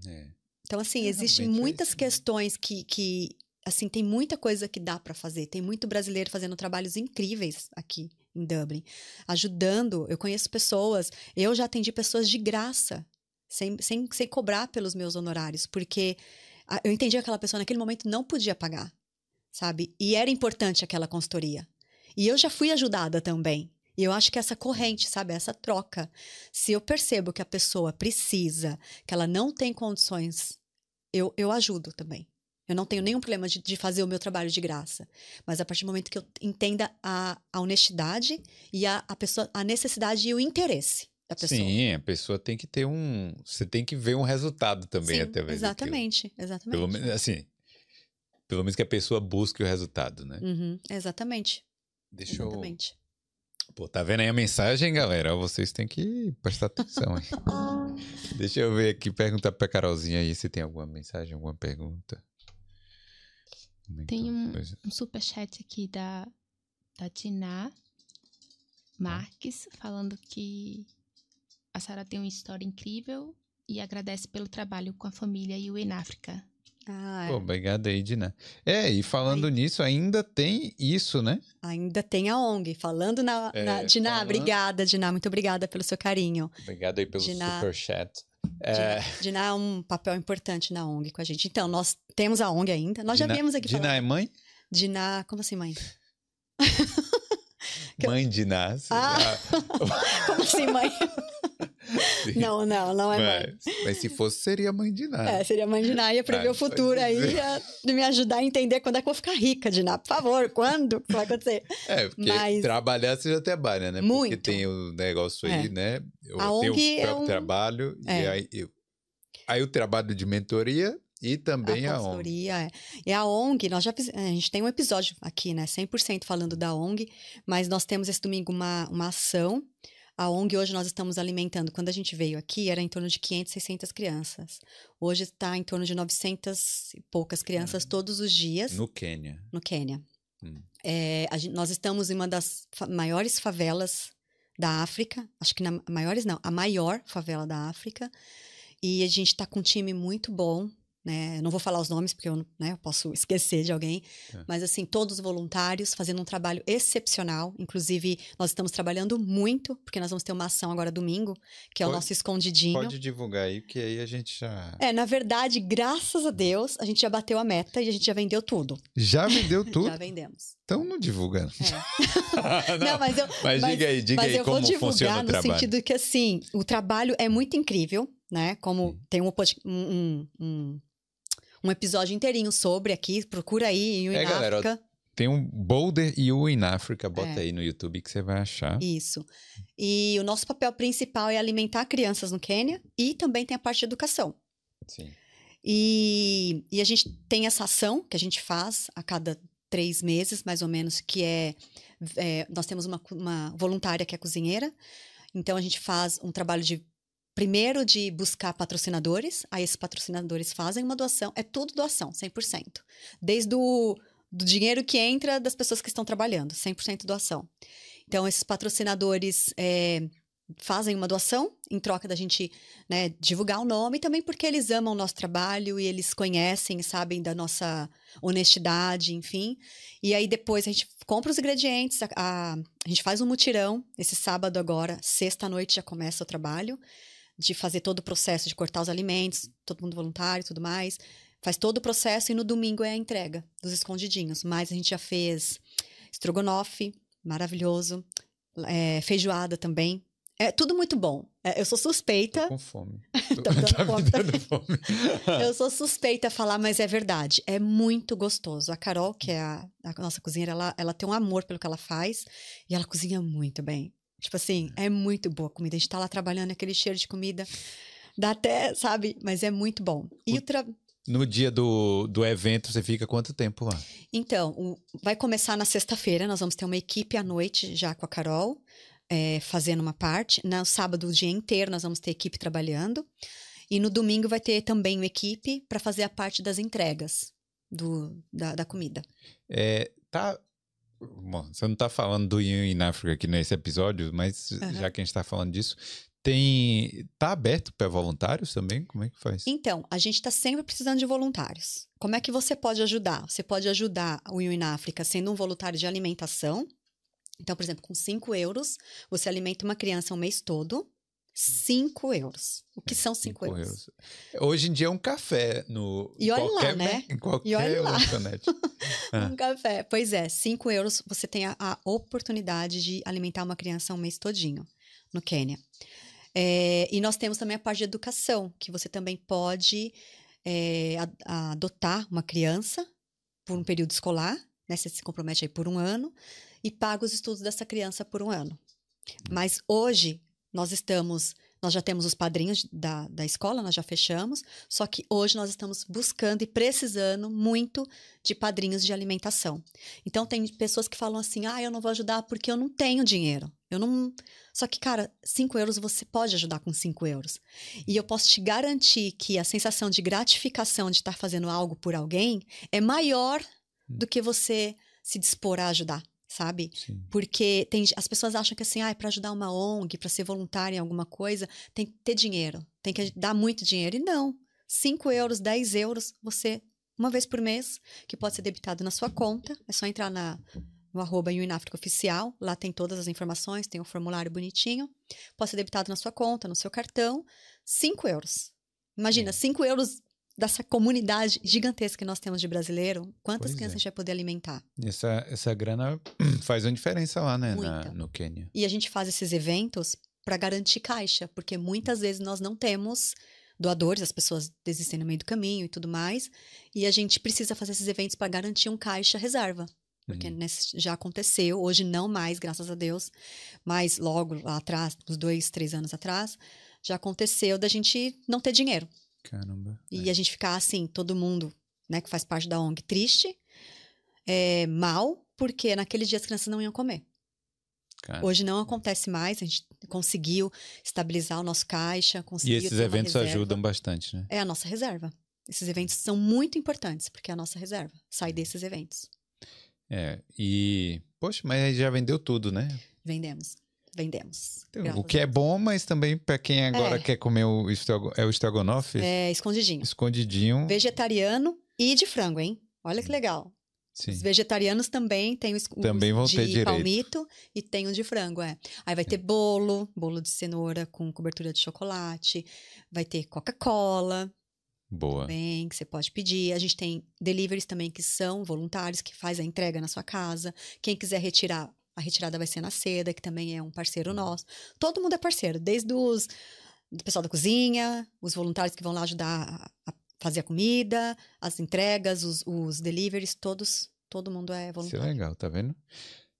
É. Então, assim, É, existem é muitas mesmo. questões que, que, assim, tem muita coisa que dá para fazer. Tem muito brasileiro fazendo trabalhos incríveis aqui em Dublin, ajudando. Eu conheço pessoas, eu já atendi pessoas de graça, sem, sem, sem cobrar pelos meus honorários, porque eu entendi que aquela pessoa naquele momento não podia pagar, sabe? E era importante aquela consultoria. E eu já fui ajudada também. E eu acho que essa corrente, sabe, essa troca, se eu percebo que a pessoa precisa, que ela não tem condições, eu, eu ajudo também. Eu não tenho nenhum problema de, de fazer o meu trabalho de graça. Mas a partir do momento que eu entenda a, a honestidade e a, a, pessoa, a necessidade e o interesse da pessoa. Sim, a pessoa tem que ter um. Você tem que ver um resultado também Sim, através daquilo. exatamente, exatamente. Pelo menos, assim. Pelo menos que a pessoa busque o resultado, né? Uhum, exatamente, Deixa eu. Pô, tá vendo aí a mensagem, galera? Vocês têm que prestar atenção. hein? Deixa eu ver aqui, perguntar pra Carolzinha aí se tem alguma mensagem, alguma pergunta. Tem um, um superchat aqui da, da Diná Marques, falando que a Sara tem uma história incrível e agradece pelo trabalho com a família e o África. Ah, é. Pô, obrigado aí, Dina. É, e falando Aí. nisso, ainda tem isso, né? Ainda tem a ONG. Falando na. É, na Diná, falando- obrigada, Diná. Muito obrigada pelo seu carinho. Obrigado aí pelo Dina- superchat. É, Diná, Diná é um papel importante na ONG com a gente. Então, nós temos a ONG ainda. Nós já Dina- viemos aqui Dina falar. é mãe? Diná, como assim, mãe? Mãe Dina. Ah. Como assim, mãe? Sim. não, não, não é mãe. Mas, mas se fosse, seria mãe Dina. É, seria mãe Diná, ia prever Ah, o futuro aí, me ajudar a entender quando é que eu vou ficar rica, Diná. Por favor, quando que vai acontecer? É, porque Mas- trabalhar você já trabalha, né? Porque Muito. tem o negócio aí, É. né? Eu A tenho ONG o é um- trabalho e É. aí eu, aí o trabalho de mentoria e também a a, ONG. é. E a ONG, nós já fiz- a gente tem um episódio aqui, né, 100% falando da ONG, mas nós temos esse domingo uma, uma ação A ONG hoje nós estamos alimentando, quando a gente veio aqui, era em torno de 500, 600 crianças. Hoje está em torno de 900 e poucas crianças Uhum. todos os dias No Quênia. no Quênia. Hum. É, a gen- nós estamos em uma das fa- maiores favelas da África, acho que na maiores não, a maior favela da África. E a gente está com um time muito bom, né? Não vou falar os nomes porque eu, né, eu posso esquecer de alguém, Tá. mas assim, todos voluntários fazendo um trabalho excepcional. Inclusive, nós estamos trabalhando muito, porque nós vamos ter uma ação agora domingo, que é o Pode- nosso escondidinho. Pode divulgar aí, que aí a gente já. É, na verdade, graças a Deus, a gente já bateu a meta e a gente já vendeu tudo. Já vendeu tudo? Já vendemos. Então não divulga. É. Não, Não, mas eu, mas, mas- diga aí, diga Mas aí eu vou como funciona divulgar o no trabalho. sentido que, assim, o trabalho é muito incrível, né? Como Sim. tem um, um, um, um- episódio inteirinho sobre aqui, procura aí em É, galera, ó, África. Tem um Boulder e o In Africa, bota É. aí no YouTube que você vai achar. Isso. E o nosso papel principal é alimentar crianças no Quênia e também tem a parte de educação. Sim. E, e a gente tem essa ação que a gente faz a cada três meses, mais ou menos, que é, é, nós temos uma, uma voluntária que é cozinheira, então a gente faz um trabalho de primeiro de buscar patrocinadores, aí esses patrocinadores fazem uma doação, é tudo doação, 100%. Desde o do dinheiro que entra das pessoas que estão trabalhando, 100% doação. Então esses patrocinadores é, fazem uma doação em troca da gente né, divulgar o nome, também porque eles amam o nosso trabalho e eles conhecem, sabem da nossa honestidade, enfim. E aí depois a gente compra os ingredientes, a, a, a gente faz um mutirão, esse sábado agora, sexta-noite já começa o trabalho, de fazer todo o processo de cortar os alimentos, todo mundo voluntário e tudo mais. Faz todo o processo e no domingo é a entrega dos escondidinhos. Mas a gente já fez estrogonofe, maravilhoso, é, feijoada também. É tudo muito bom. É, eu sou suspeita. Tô com fome. Tá me dando tá me fome. dando fome. Eu sou suspeita a falar, mas é verdade. É muito gostoso. A Carol, que é a, a nossa cozinheira, ela, ela tem um amor pelo que ela faz e ela cozinha muito bem. Tipo assim, é muito boa a comida. A gente tá lá trabalhando, aquele cheiro de comida. Dá até, sabe? Mas é muito bom. E O- o tra... No dia do, do evento, você fica quanto tempo lá? Então, o- vai começar na sexta-feira. Nós vamos ter uma equipe à noite já com a Carol, é, fazendo uma parte. No sábado, o dia inteiro, nós vamos ter equipe trabalhando. E no domingo vai ter também uma equipe para fazer a parte das entregas do, da, da comida. É, tá. Bom, você não tá falando do In in Africa aqui nesse episódio, mas Aham. já que a gente tá falando disso, tem. Tá aberto para voluntários também? Como é que faz? Então, a gente está sempre precisando de voluntários. Como é que você pode ajudar? Você pode ajudar o Will in África sendo um voluntário de alimentação. Então, por exemplo, com 5 euros, você alimenta uma criança um mês todo. 5 euros. O que são 5 Cinco euros? Hoje em dia é um café no. E olha lá, qualquer né? mer- Em qualquer E lá. lanchonete. Ah. Um café. Pois é, 5 euros você tem a, a oportunidade de alimentar uma criança um mês todinho no Quênia. É, e nós temos também a parte de educação, que você também pode é, adotar uma criança por um período escolar, né? Você se compromete aí por um ano e paga os estudos dessa criança por um ano. Mas hoje nós estamos, nós já temos os padrinhos da, da escola, nós já fechamos, só que hoje nós estamos buscando e precisando muito de padrinhos de alimentação. Então tem pessoas que falam assim: ah, eu não vou ajudar porque eu não tenho dinheiro. Eu não. Só que, cara, 5 euros você pode ajudar com 5 euros. E eu posso te garantir que a sensação de gratificação de estar fazendo algo por alguém é maior do que você se dispor a ajudar, sabe? Sim. Porque tem, as pessoas acham que assim, ah, para ajudar uma ONG, para ser voluntária em alguma coisa, tem que ter dinheiro, tem que dar muito dinheiro. E não. 5 euros, 10 euros, você, uma vez por mês, que pode ser debitado na sua conta. É só entrar na, no arroba Uninafrica Oficial, lá tem todas as informações, tem um formulário bonitinho. Pode ser debitado na sua conta, no seu cartão. 5 euros. Imagina, É. 5 euros dessa comunidade gigantesca que nós temos de brasileiro. Quantas Pois crianças é. a gente vai poder alimentar? Essa, essa grana faz uma diferença lá, né? na- no Quênia. E a gente faz esses eventos para garantir caixa, porque muitas vezes nós não temos doadores, as pessoas desistem no meio do caminho e tudo mais, e a gente precisa fazer esses eventos para garantir um caixa reserva. Porque Uhum. nesse- já aconteceu, hoje não mais, graças a Deus, mas logo lá atrás, uns dois, três anos atrás, já aconteceu da gente não ter dinheiro. Caramba. E a gente ficar assim, todo mundo, né, que faz parte da ONG, triste, é, mal, porque naquele dia as crianças não iam comer. Cara. Hoje não acontece mais, a gente conseguiu estabilizar o nosso caixa, E conseguiu esses ter uma eventos ajudam bastante, né? É a nossa reserva. Esses eventos são muito importantes, porque é a nossa reserva. Sai desses eventos. É, e. Poxa, mas já vendeu tudo, né? Vendemos. Vendemos. Então, o que é bom, mas também para quem agora É. quer comer o, estrogo, é o estrogonofe, É escondidinho. escondidinho. Vegetariano e de frango, hein? Olha que legal. Sim. Os vegetarianos também têm o, Também vão de ter direito. palmito e tem o de frango, é. Aí vai ter bolo, bolo de cenoura com cobertura de chocolate, vai ter Coca-Cola, Boa. bem, que você pode pedir. A gente tem deliveries também que são voluntários, que faz a entrega na sua casa. Quem quiser retirar, a retirada vai ser na Seda, que também é um parceiro nosso. Todo mundo é parceiro, desde os do pessoal da cozinha, os voluntários que vão lá ajudar a, a fazer a comida, as entregas, os, os deliveries, todos, todo mundo é Isso é voluntário. legal, tá vendo?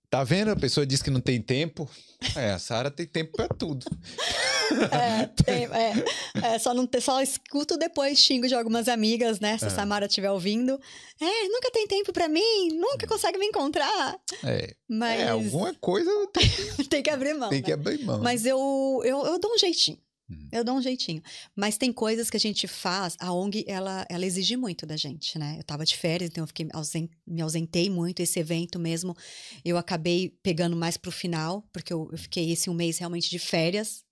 Tá vendo? A pessoa diz que não tem tempo. É, a Sara tem tempo pra tudo. É, tem- é, é, só não só escuto depois xingo de algumas amigas, né? Se a É. Samara estiver ouvindo. É, nunca tem tempo pra mim, nunca consegue me encontrar. É, Mas é alguma coisa tem, tem que abrir mão. tem né? que abrir mão. Mas eu, eu, eu dou um jeitinho. Hum. Eu dou um jeitinho. Mas tem coisas que a gente faz, a ONG, ela, ela exige muito da gente, né? Eu tava de férias, então eu fiquei ausen- me ausentei muito. Esse evento mesmo, eu acabei pegando mais pro final, porque eu, eu fiquei esse um mês realmente de férias.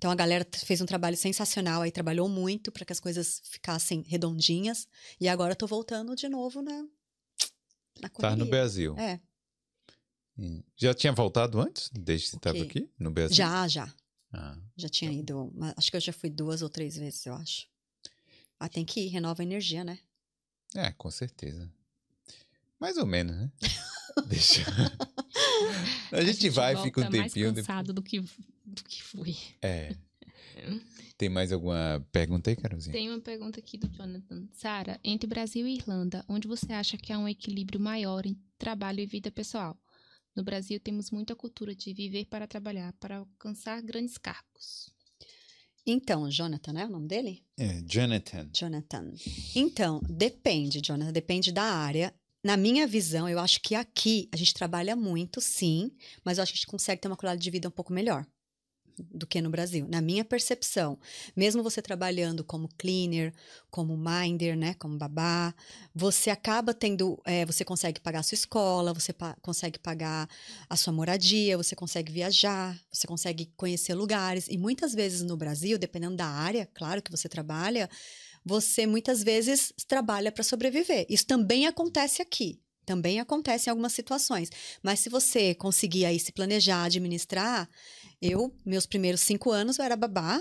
Então a galera fez um trabalho sensacional aí, trabalhou muito para que as coisas ficassem redondinhas. E agora eu tô voltando de novo na, na Tá no. Brasil. É. Já tinha voltado antes? Desde que estava aqui? No Brasil? já, já. Ah, Já tinha ido, mas acho que eu já fui duas ou três vezes, eu acho. Ah, tem que ir, renova a energia, né? é, com certeza. Mais ou menos, né? Deixa. A gente, vai, fica um tempinho. mais depois- cansado do que, do que fui. É. Tem mais alguma pergunta aí, Carolzinha? Tem uma pergunta aqui do Jonathan. Sara, entre Brasil e Irlanda, onde você acha que há um equilíbrio maior em trabalho e vida pessoal? No Brasil, temos muita cultura de viver para trabalhar, para alcançar grandes cargos. Então, Jonathan, né? O nome dele? É, Jonathan. Jonathan. Então, depende, Jonathan, depende da área. Na minha visão, eu acho que aqui a gente trabalha muito, sim, mas eu acho que a gente consegue ter uma qualidade de vida um pouco melhor do que no Brasil. Na minha percepção, mesmo você trabalhando como cleaner, como minder, né, como babá, você acaba tendo, é, você consegue pagar a sua escola, você pa- consegue pagar a sua moradia, você consegue viajar, você consegue conhecer lugares. E muitas vezes no Brasil, dependendo da área, claro que você trabalha, você muitas vezes trabalha para sobreviver. Isso também acontece aqui. Também acontece em algumas situações. Mas se você conseguir aí se planejar, administrar, eu, meus primeiros cinco anos, eu era babá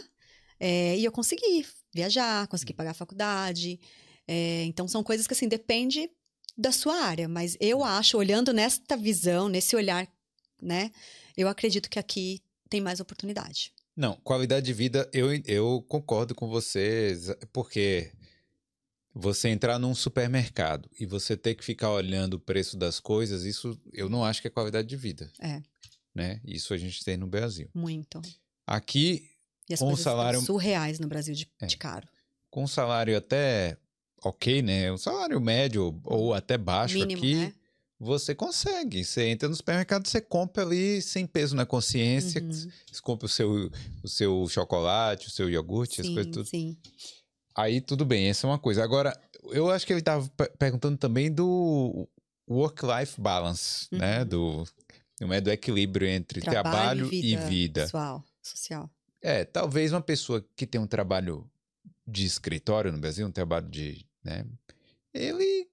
é, e eu consegui viajar, consegui pagar a faculdade. É, então, são coisas que, assim, depende da sua área. Mas eu acho, olhando nesta visão, nesse olhar, né? Eu acredito que aqui tem mais oportunidade. Não, qualidade de vida, eu, eu concordo com vocês, porque você entrar num supermercado e você ter que ficar olhando o preço das coisas, isso eu não acho que é qualidade de vida. É. Né? Isso a gente tem no Brasil. Muito. Aqui, E as Com coisas salário- surreais no Brasil de, É. de caro. com salário até ok, né? Um salário médio ou até baixo Mínimo, aqui, né? Você consegue. Você entra no supermercado, você compra ali sem peso na consciência. Uhum. Você compra o seu, o seu chocolate, o seu iogurte, as Sim, coisas tudo. sim. Aí tudo bem, essa é uma coisa. Agora, eu acho que ele estava perguntando também do work-life balance, né? Uhum. Do, não é do equilíbrio entre trabalho, e vida. Pessoal, social. É, talvez uma pessoa que tem um trabalho de escritório no Brasil, um trabalho de, né? Ele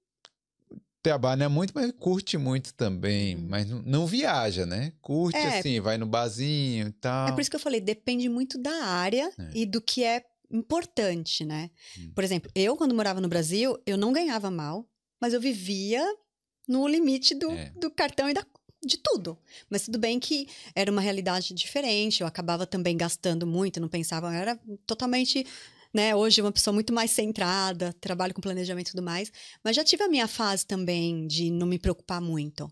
trabalha muito, mas curte muito também, Uhum. mas não, não viaja, né? Curte É. assim, vai no barzinho e tal. É por isso que eu falei, depende muito da área É. e do que é importante, né? Hum. Por exemplo, eu, quando morava no Brasil, eu não ganhava mal, mas eu vivia no limite do, É. do cartão e da, de tudo. Mas tudo bem que era uma realidade diferente, eu acabava também gastando muito, não pensava, eu era totalmente. Né, hoje uma pessoa muito mais centrada, trabalho com planejamento e tudo mais, mas já tive a minha fase também de não me preocupar muito.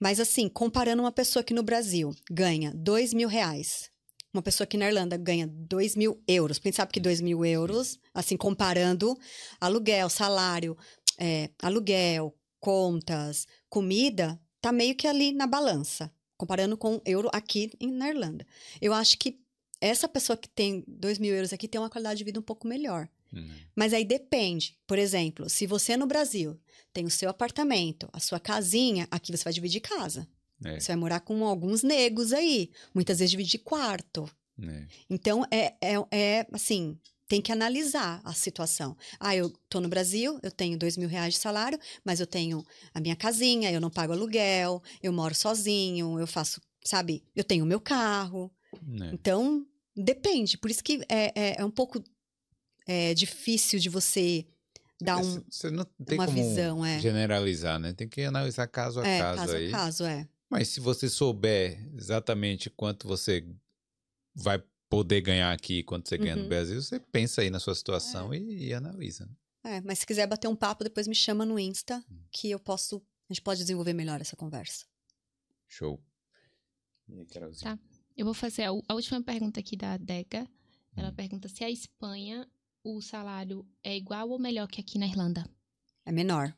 Mas assim, comparando uma pessoa que no Brasil ganha dois mil reais, uma pessoa aqui na Irlanda ganha dois mil euros, porque a gente sabe que dois mil euros, assim, comparando aluguel, salário, é, aluguel, contas, comida, tá meio que ali na balança. comparando com euro aqui na Irlanda. Eu acho que essa pessoa que tem 2 mil euros aqui tem uma qualidade de vida um pouco melhor. Hum. Mas aí depende. Por exemplo, se você no Brasil tem o seu apartamento, a sua casinha, aqui você vai dividir casa. É, Você vai morar com alguns negros aí. Muitas vezes dividir quarto. é. Então, é, é, é assim, tem que analisar a situação. Ah, eu tô no Brasil, eu tenho dois mil reais de salário, mas eu tenho a minha casinha, eu não pago aluguel, eu moro sozinho, eu faço, sabe, eu tenho o meu carro. É. Então, depende. Por isso que é, é, é um pouco é, difícil de você dar um, Você não tem uma como visão, é. generalizar, né? Tem que analisar caso a é, caso, caso aí. a caso, é. Mas se você souber exatamente quanto você vai poder ganhar aqui, quanto você ganha no Uhum. Brasil, você pensa aí na sua situação e, e analisa. né? É, mas se quiser bater um papo, depois me chama no Insta, Hum. que eu posso, a gente pode desenvolver melhor essa conversa. Show. E aí, Carolzinha? Tá. Eu vou fazer a, a última pergunta aqui da Deca. Ela Hum. pergunta se a Espanha o salário é igual ou melhor que aqui na Irlanda. É menor.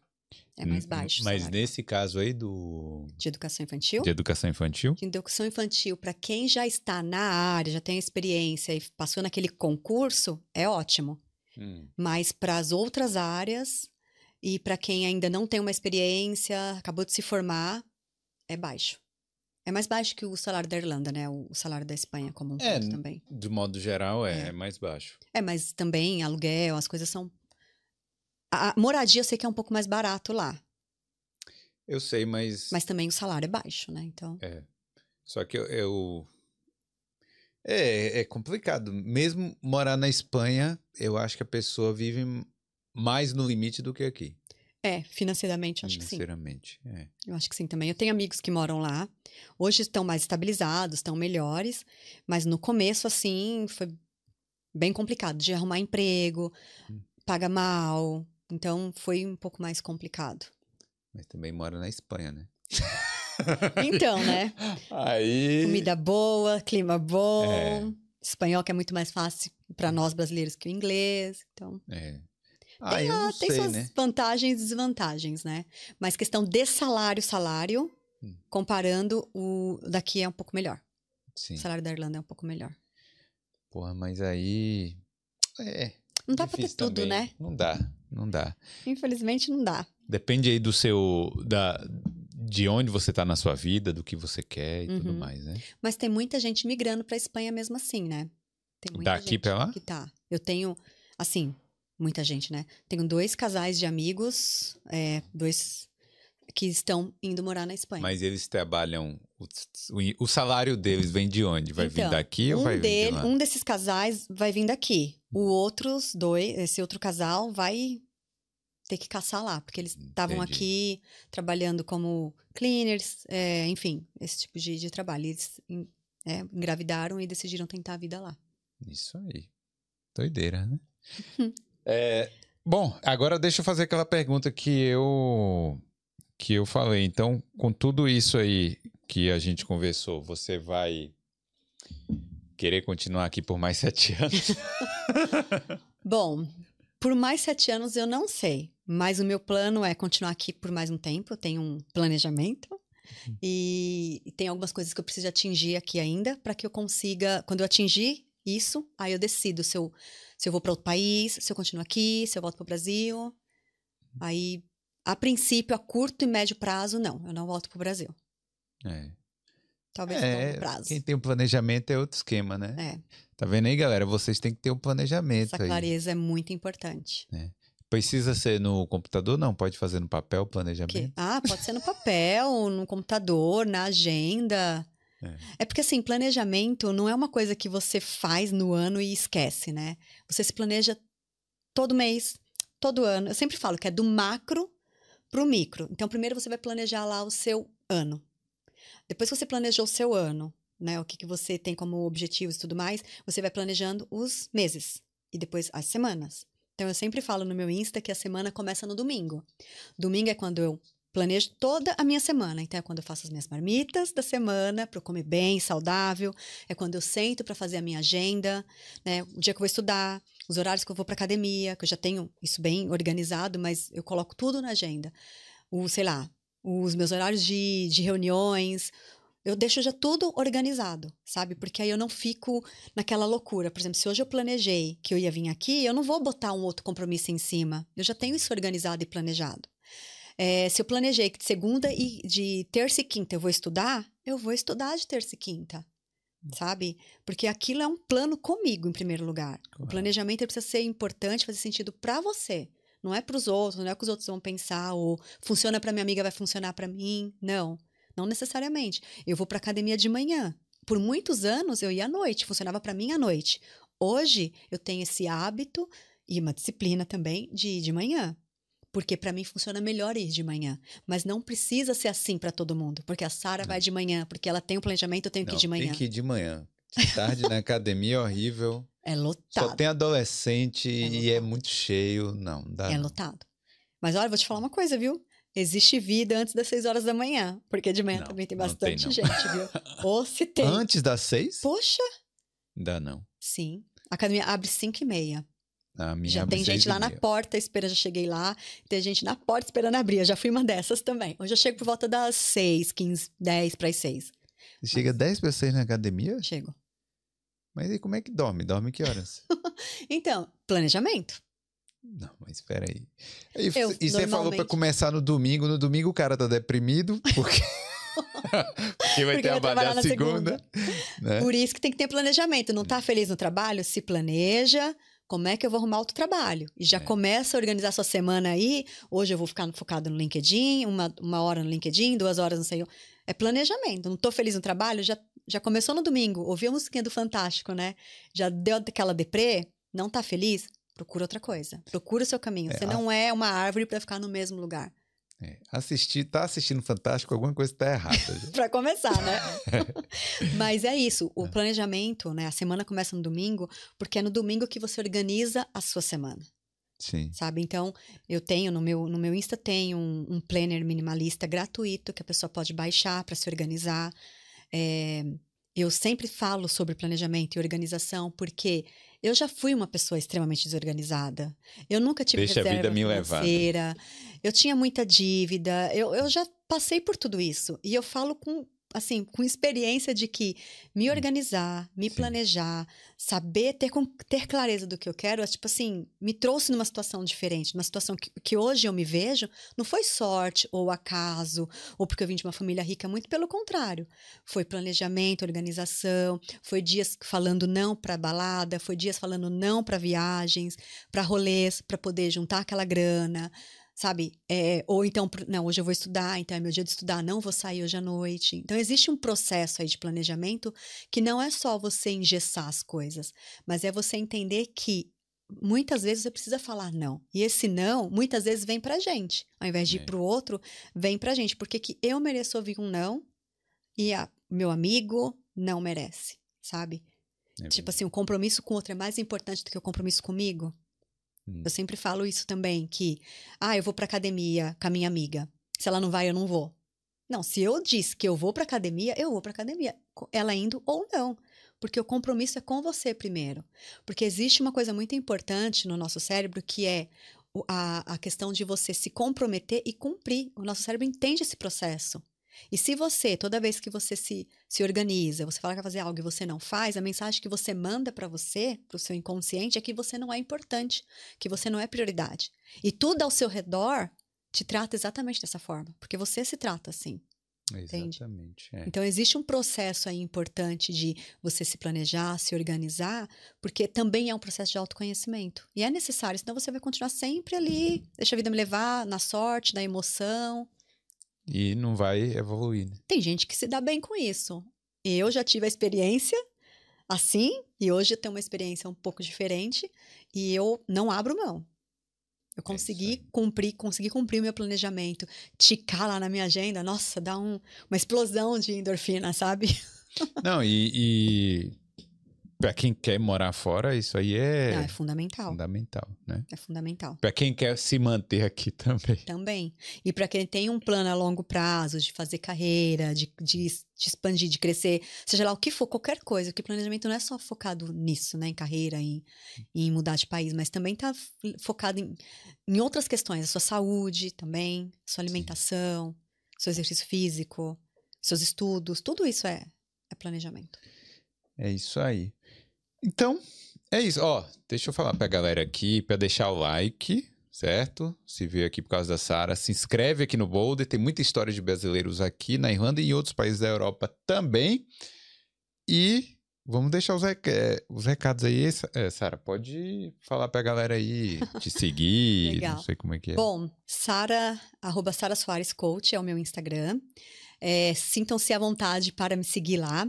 É mais Hum, baixo. Mas salário. nesse caso aí do De educação infantil? de educação infantil, De educação infantil, para quem já está na área, já tem experiência e passou naquele concurso, é ótimo. hum, Mas para as outras áreas e para quem ainda não tem uma experiência, acabou de se formar, é baixo. É mais baixo que o salário da Irlanda, né? O salário da Espanha como um É, todo também. de modo geral, é, É. é mais baixo. É, mas também aluguel, as coisas são. A a moradia eu sei que é um pouco mais barato lá, Eu sei, mas, mas também o salário é baixo, né? Então. só que eu, eu- é, é complicado. Mesmo morar na Espanha, eu acho que a pessoa vive mais no limite do que aqui, É, financeiramente, acho que sim. financeiramente. É. Eu acho que sim também. Eu tenho amigos que moram lá. Hoje estão mais estabilizados, estão melhores. Mas no começo, assim, foi bem complicado de arrumar emprego, Hum. paga mal. Então foi um pouco mais complicado. Mas também mora na Espanha, né? Então, né? Aí. Comida boa, clima bom. É. Espanhol que é muito mais fácil para nós brasileiros que o inglês. Então, É. Ah, não tem sei, suas né? vantagens e desvantagens, né? Mas questão de salário, salário, Hum. comparando o daqui é um pouco melhor. Sim. O salário da Irlanda é um pouco melhor. Porra, mas aí. É. Não dá pra ter tudo, também. né? Não dá, não dá. Infelizmente não dá. Depende aí do seu. Da, de onde você tá na sua vida, do que você quer e tudo Uhum. mais, né? Mas tem muita gente migrando pra Espanha mesmo assim, né? Tem muita Daqui gente pra lá? Que tá. Eu tenho, assim, muita gente, né? Tenho dois casais de amigos, é, dois que estão indo morar na Espanha. Mas eles trabalham. O, o- salário deles vem de onde? Vai vir Então, daqui ou um vai vir de dele- lá? Um desses casais vai vir daqui. O outros dois, esse outro casal vai ter que caçar lá, porque eles estavam aqui trabalhando como cleaners, é, enfim, esse tipo de, de trabalho. Eles é, engravidaram e decidiram tentar a vida lá. Isso aí. Doideira, né? É, bom, agora deixa eu fazer aquela pergunta que eu que eu falei. Então, com tudo isso aí que a gente conversou, você vai querer continuar aqui por mais sete anos? Bom, por mais sete anos eu não sei, mas o meu plano é continuar aqui por mais um tempo. Eu tenho um planejamento e, e tem algumas coisas que eu preciso atingir aqui ainda para que eu consiga, quando eu atingir isso, aí eu decido se eu, se eu vou para outro país, se eu continuo aqui, se eu volto para o Brasil. Aí, a princípio, a curto e médio prazo, não, eu não volto para o Brasil. É. Talvez É, longo prazo. quem tem um planejamento é outro esquema, né? É, Tá vendo aí, galera? Vocês têm que ter um planejamento essa aí. clareza é muito importante. Precisa ser no computador? Não, pode fazer no papel o Que- planejamento. ah, pode ser no papel, no computador, na agenda. É. É. porque, assim, planejamento não é uma coisa que você faz no ano e esquece, né? Você se planeja todo mês, todo ano. Eu sempre falo que é do macro pro micro. Então, primeiro você vai planejar lá o seu ano. Depois que você planejou o seu ano, né? O que, que você tem como objetivos e tudo mais, você vai planejando os meses e depois as semanas. Então, eu sempre falo no meu Insta que a semana começa no domingo. Domingo é quando eu planejo toda a minha semana. Então, é quando eu faço as minhas marmitas da semana para comer bem, saudável. É quando eu sento para fazer a minha agenda, né? O dia que eu vou estudar, os horários que eu vou para academia, que eu já tenho isso bem organizado, mas eu coloco tudo na agenda. O, sei lá, os meus horários de, de reuniões, Eu deixo já tudo organizado, sabe? Porque aí eu não fico naquela loucura. Por exemplo, se hoje eu planejei que eu ia vir aqui, eu não vou botar um outro compromisso em cima. Eu já tenho isso organizado e planejado. É, se eu planejei que de segunda e de terça e quinta eu vou estudar, eu vou estudar de terça e quinta. Sabe? Porque aquilo é um plano comigo, em primeiro lugar. O planejamento precisa ser importante, fazer sentido para você. Não é para os outros, não é o que os outros vão pensar, ou funciona para minha amiga, vai funcionar para mim. Não. Não necessariamente. Eu vou para academia de manhã. Por muitos anos eu ia à noite, funcionava para mim à noite. Hoje eu tenho esse hábito e uma disciplina também de ir de manhã. Porque para mim funciona melhor ir de manhã. Mas não precisa ser assim para todo mundo. Porque a Sara vai de manhã, porque ela tem um planejamento, eu tenho não, que ir de manhã. Tem que ir de manhã. De tarde na academia é horrível. É lotado. Só tem adolescente é e é muito cheio. Não, dá. É não. lotado. Mas olha, vou te falar uma coisa, viu? Existe vida antes das 6 horas da manhã. Porque de manhã Não, também tem não tem, bastante não. gente, viu? Ou se tem. Antes das seis? Poxa! Ainda não. Sim. A academia abre 5 e meia. A Já tem gente lá na porta, espera, já cheguei lá. Tem gente na porta esperando abrir. Eu já fui uma dessas também. Hoje eu chego por volta das 6, 15, 10 para as 6. Você Chega 10 para 6 na academia? Chego. Mas e como é que dorme? Dorme que horas? Então, planejamento. Não, mas espera aí. E, Eu, e você falou para começar no domingo. No domingo o cara tá deprimido, porque, porque vai Porque trabalhar trabalhar na segunda. né? Por isso que tem que ter planejamento. Não tá feliz no trabalho? Se planeja. Como é que eu vou arrumar outro trabalho? E já É. começa a organizar sua semana aí. Hoje eu vou ficar focado no LinkedIn, uma, uma hora no LinkedIn, duas horas não sei. o- É planejamento. Não tô feliz no trabalho? Já, já começou no domingo. Ouvi a musiquinha do Fantástico, né? Já deu aquela deprê? Não tá feliz? Procura outra coisa. Procura o seu caminho. É, Você a- não é uma árvore para ficar no mesmo lugar. É, assistir, tá assistindo Fantástico, alguma coisa tá errada. Para começar, né? Mas é isso, o planejamento, né? A semana começa no domingo, porque é no domingo que você organiza a sua semana, Sim. sabe? Então, eu tenho no meu, no meu Insta tem um, um planner minimalista gratuito que a pessoa pode baixar para se organizar. É, eu sempre falo sobre planejamento e organização porque eu já fui uma pessoa extremamente desorganizada. Eu nunca tive Deixa a vida reserva me levar, né? Eu tinha muita dívida. Eu, eu já passei por tudo isso. E eu falo com assim, com experiência de que me organizar, me Sim. planejar, saber ter, ter clareza do que eu quero, é, tipo assim, me trouxe numa situação diferente, numa situação que, que hoje eu me vejo, não foi sorte ou acaso, ou porque eu vim de uma família rica, muito pelo contrário. Foi planejamento, organização, foi dias falando não para balada, foi dias falando não para viagens, para rolês, para poder juntar aquela grana, sabe? É, ou então, não, hoje eu vou estudar, então é meu dia de estudar, não vou sair hoje à noite. Então, existe um processo aí de planejamento que não é só você engessar as coisas, mas é você entender que muitas vezes você precisa falar não. E esse não, muitas vezes vem pra gente. Ao invés de ir É. pro outro, vem pra gente. Porque que eu mereço ouvir um não e a, meu amigo não merece, sabe? É Tipo assim, o compromisso com o outro é mais importante do que o compromisso comigo. Hum. Eu sempre falo isso também, que, ah, eu vou pra academia com a minha amiga. Se ela não vai, eu não vou. Não, se eu disse que eu vou pra academia, eu vou pra academia. Ela indo ou não. Porque o compromisso é com você primeiro. Porque existe uma coisa muito importante no nosso cérebro que é a, a questão de você se comprometer e cumprir. O nosso cérebro entende esse processo. E se você, toda vez que você se, se organiza, você fala que vai fazer algo e você não faz, a mensagem que você manda para você, para o seu inconsciente, é que você não é importante, que você não é prioridade. E tudo ao seu redor te trata exatamente dessa forma, porque você se trata assim. Exatamente. é. Então, existe um processo aí importante de você se planejar, se organizar, porque também é um processo de autoconhecimento. E é necessário, senão você vai continuar sempre ali, deixa a vida me levar, na sorte, na emoção. E não vai evoluir. né? Tem gente que se dá bem com isso. Eu já tive a experiência assim, e hoje eu tenho uma experiência um pouco diferente, e eu não abro mão. Eu É consegui aí. cumprir, consegui cumprir o meu planejamento, ticar lá na minha agenda, nossa, dá um- uma explosão de endorfina, sabe? Não, e, e para quem quer morar fora, isso aí é, Não, é fundamental. fundamental, né? É fundamental. Para quem quer se manter aqui também. Também. E para quem tem um plano a longo prazo de fazer carreira, de, de, de expandir, de crescer, seja lá o que for, qualquer coisa, porque planejamento não é só focado nisso, né? Em carreira, em, em mudar de país, mas também está focado em, em outras questões, a sua saúde também, sua alimentação, seu exercício físico. seus estudos, tudo isso é, é planejamento. É isso aí. Então, é isso. Ó, deixa eu falar pra galera aqui, pra deixar o like, certo? Se veio aqui por causa da Sara, se inscreve aqui no Boulder. Tem muita história de brasileiros aqui na Irlanda e em outros países da Europa também. E vamos deixar os, rec é, os recados aí. É, Sara, pode falar pra galera aí te seguir. Legal. Não sei como é que é. Bom, Sara, arroba Sara Soares Coach é o meu Instagram. É, Sintam-se à vontade para me seguir lá.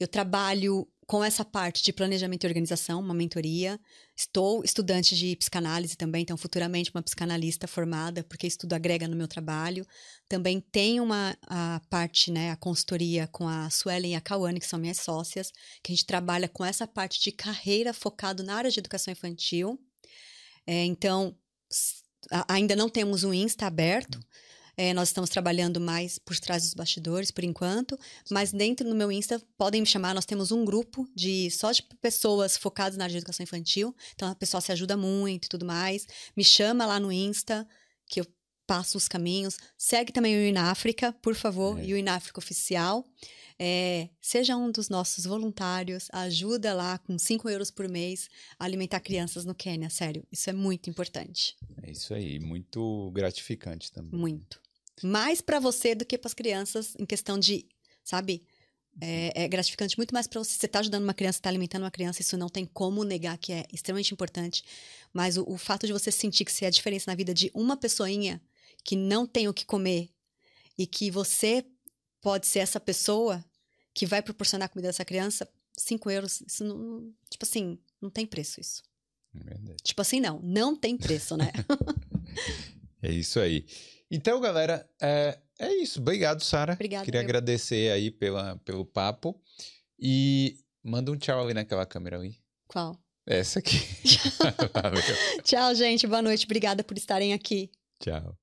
Eu trabalho com essa parte de planejamento e organização, uma mentoria. Estou estudante de psicanálise também, então futuramente uma psicanalista formada, porque estudo agrega no meu trabalho. Também tenho uma a parte, né, a consultoria com a Suelen e a Cauane, que são minhas sócias, que a gente trabalha com essa parte de carreira focado na área de educação infantil. É, então, ainda não temos um Insta aberto, é, nós estamos trabalhando mais por trás dos bastidores, por enquanto, mas dentro do meu Insta, podem me chamar, nós temos um grupo de só de pessoas focadas na área de educação infantil, então a pessoa se ajuda muito e tudo mais. Me chama lá no Insta, que eu passo os caminhos. Segue também o Ináfrica, por favor, é. e o Ináfrica Oficial. É, seja um dos nossos voluntários, ajuda lá com 5 euros por mês a alimentar crianças no Quênia, sério, isso é muito importante. É isso aí, muito gratificante também. Muito. Mais para você do que para as crianças, em questão de, sabe, é, é, gratificante muito mais para você. Você está ajudando uma criança, está alimentando uma criança, isso não tem como negar que é extremamente importante. Mas o, o, fato de você sentir que você é a diferença na vida de uma pessoinha que não tem o que comer e que você pode ser essa pessoa, que vai proporcionar comida dessa criança, 5 euros, isso não, tipo assim, não tem preço isso. É verdade. Tipo assim, não, não tem preço, né? é isso aí. Então, galera, é, é isso. Obrigado, Sara. Obrigada. Queria agradecer aí pela, pelo papo. E manda um tchau ali naquela câmera ali. Qual? Essa aqui. Tchau, gente. Boa noite. Obrigada por estarem aqui. Tchau.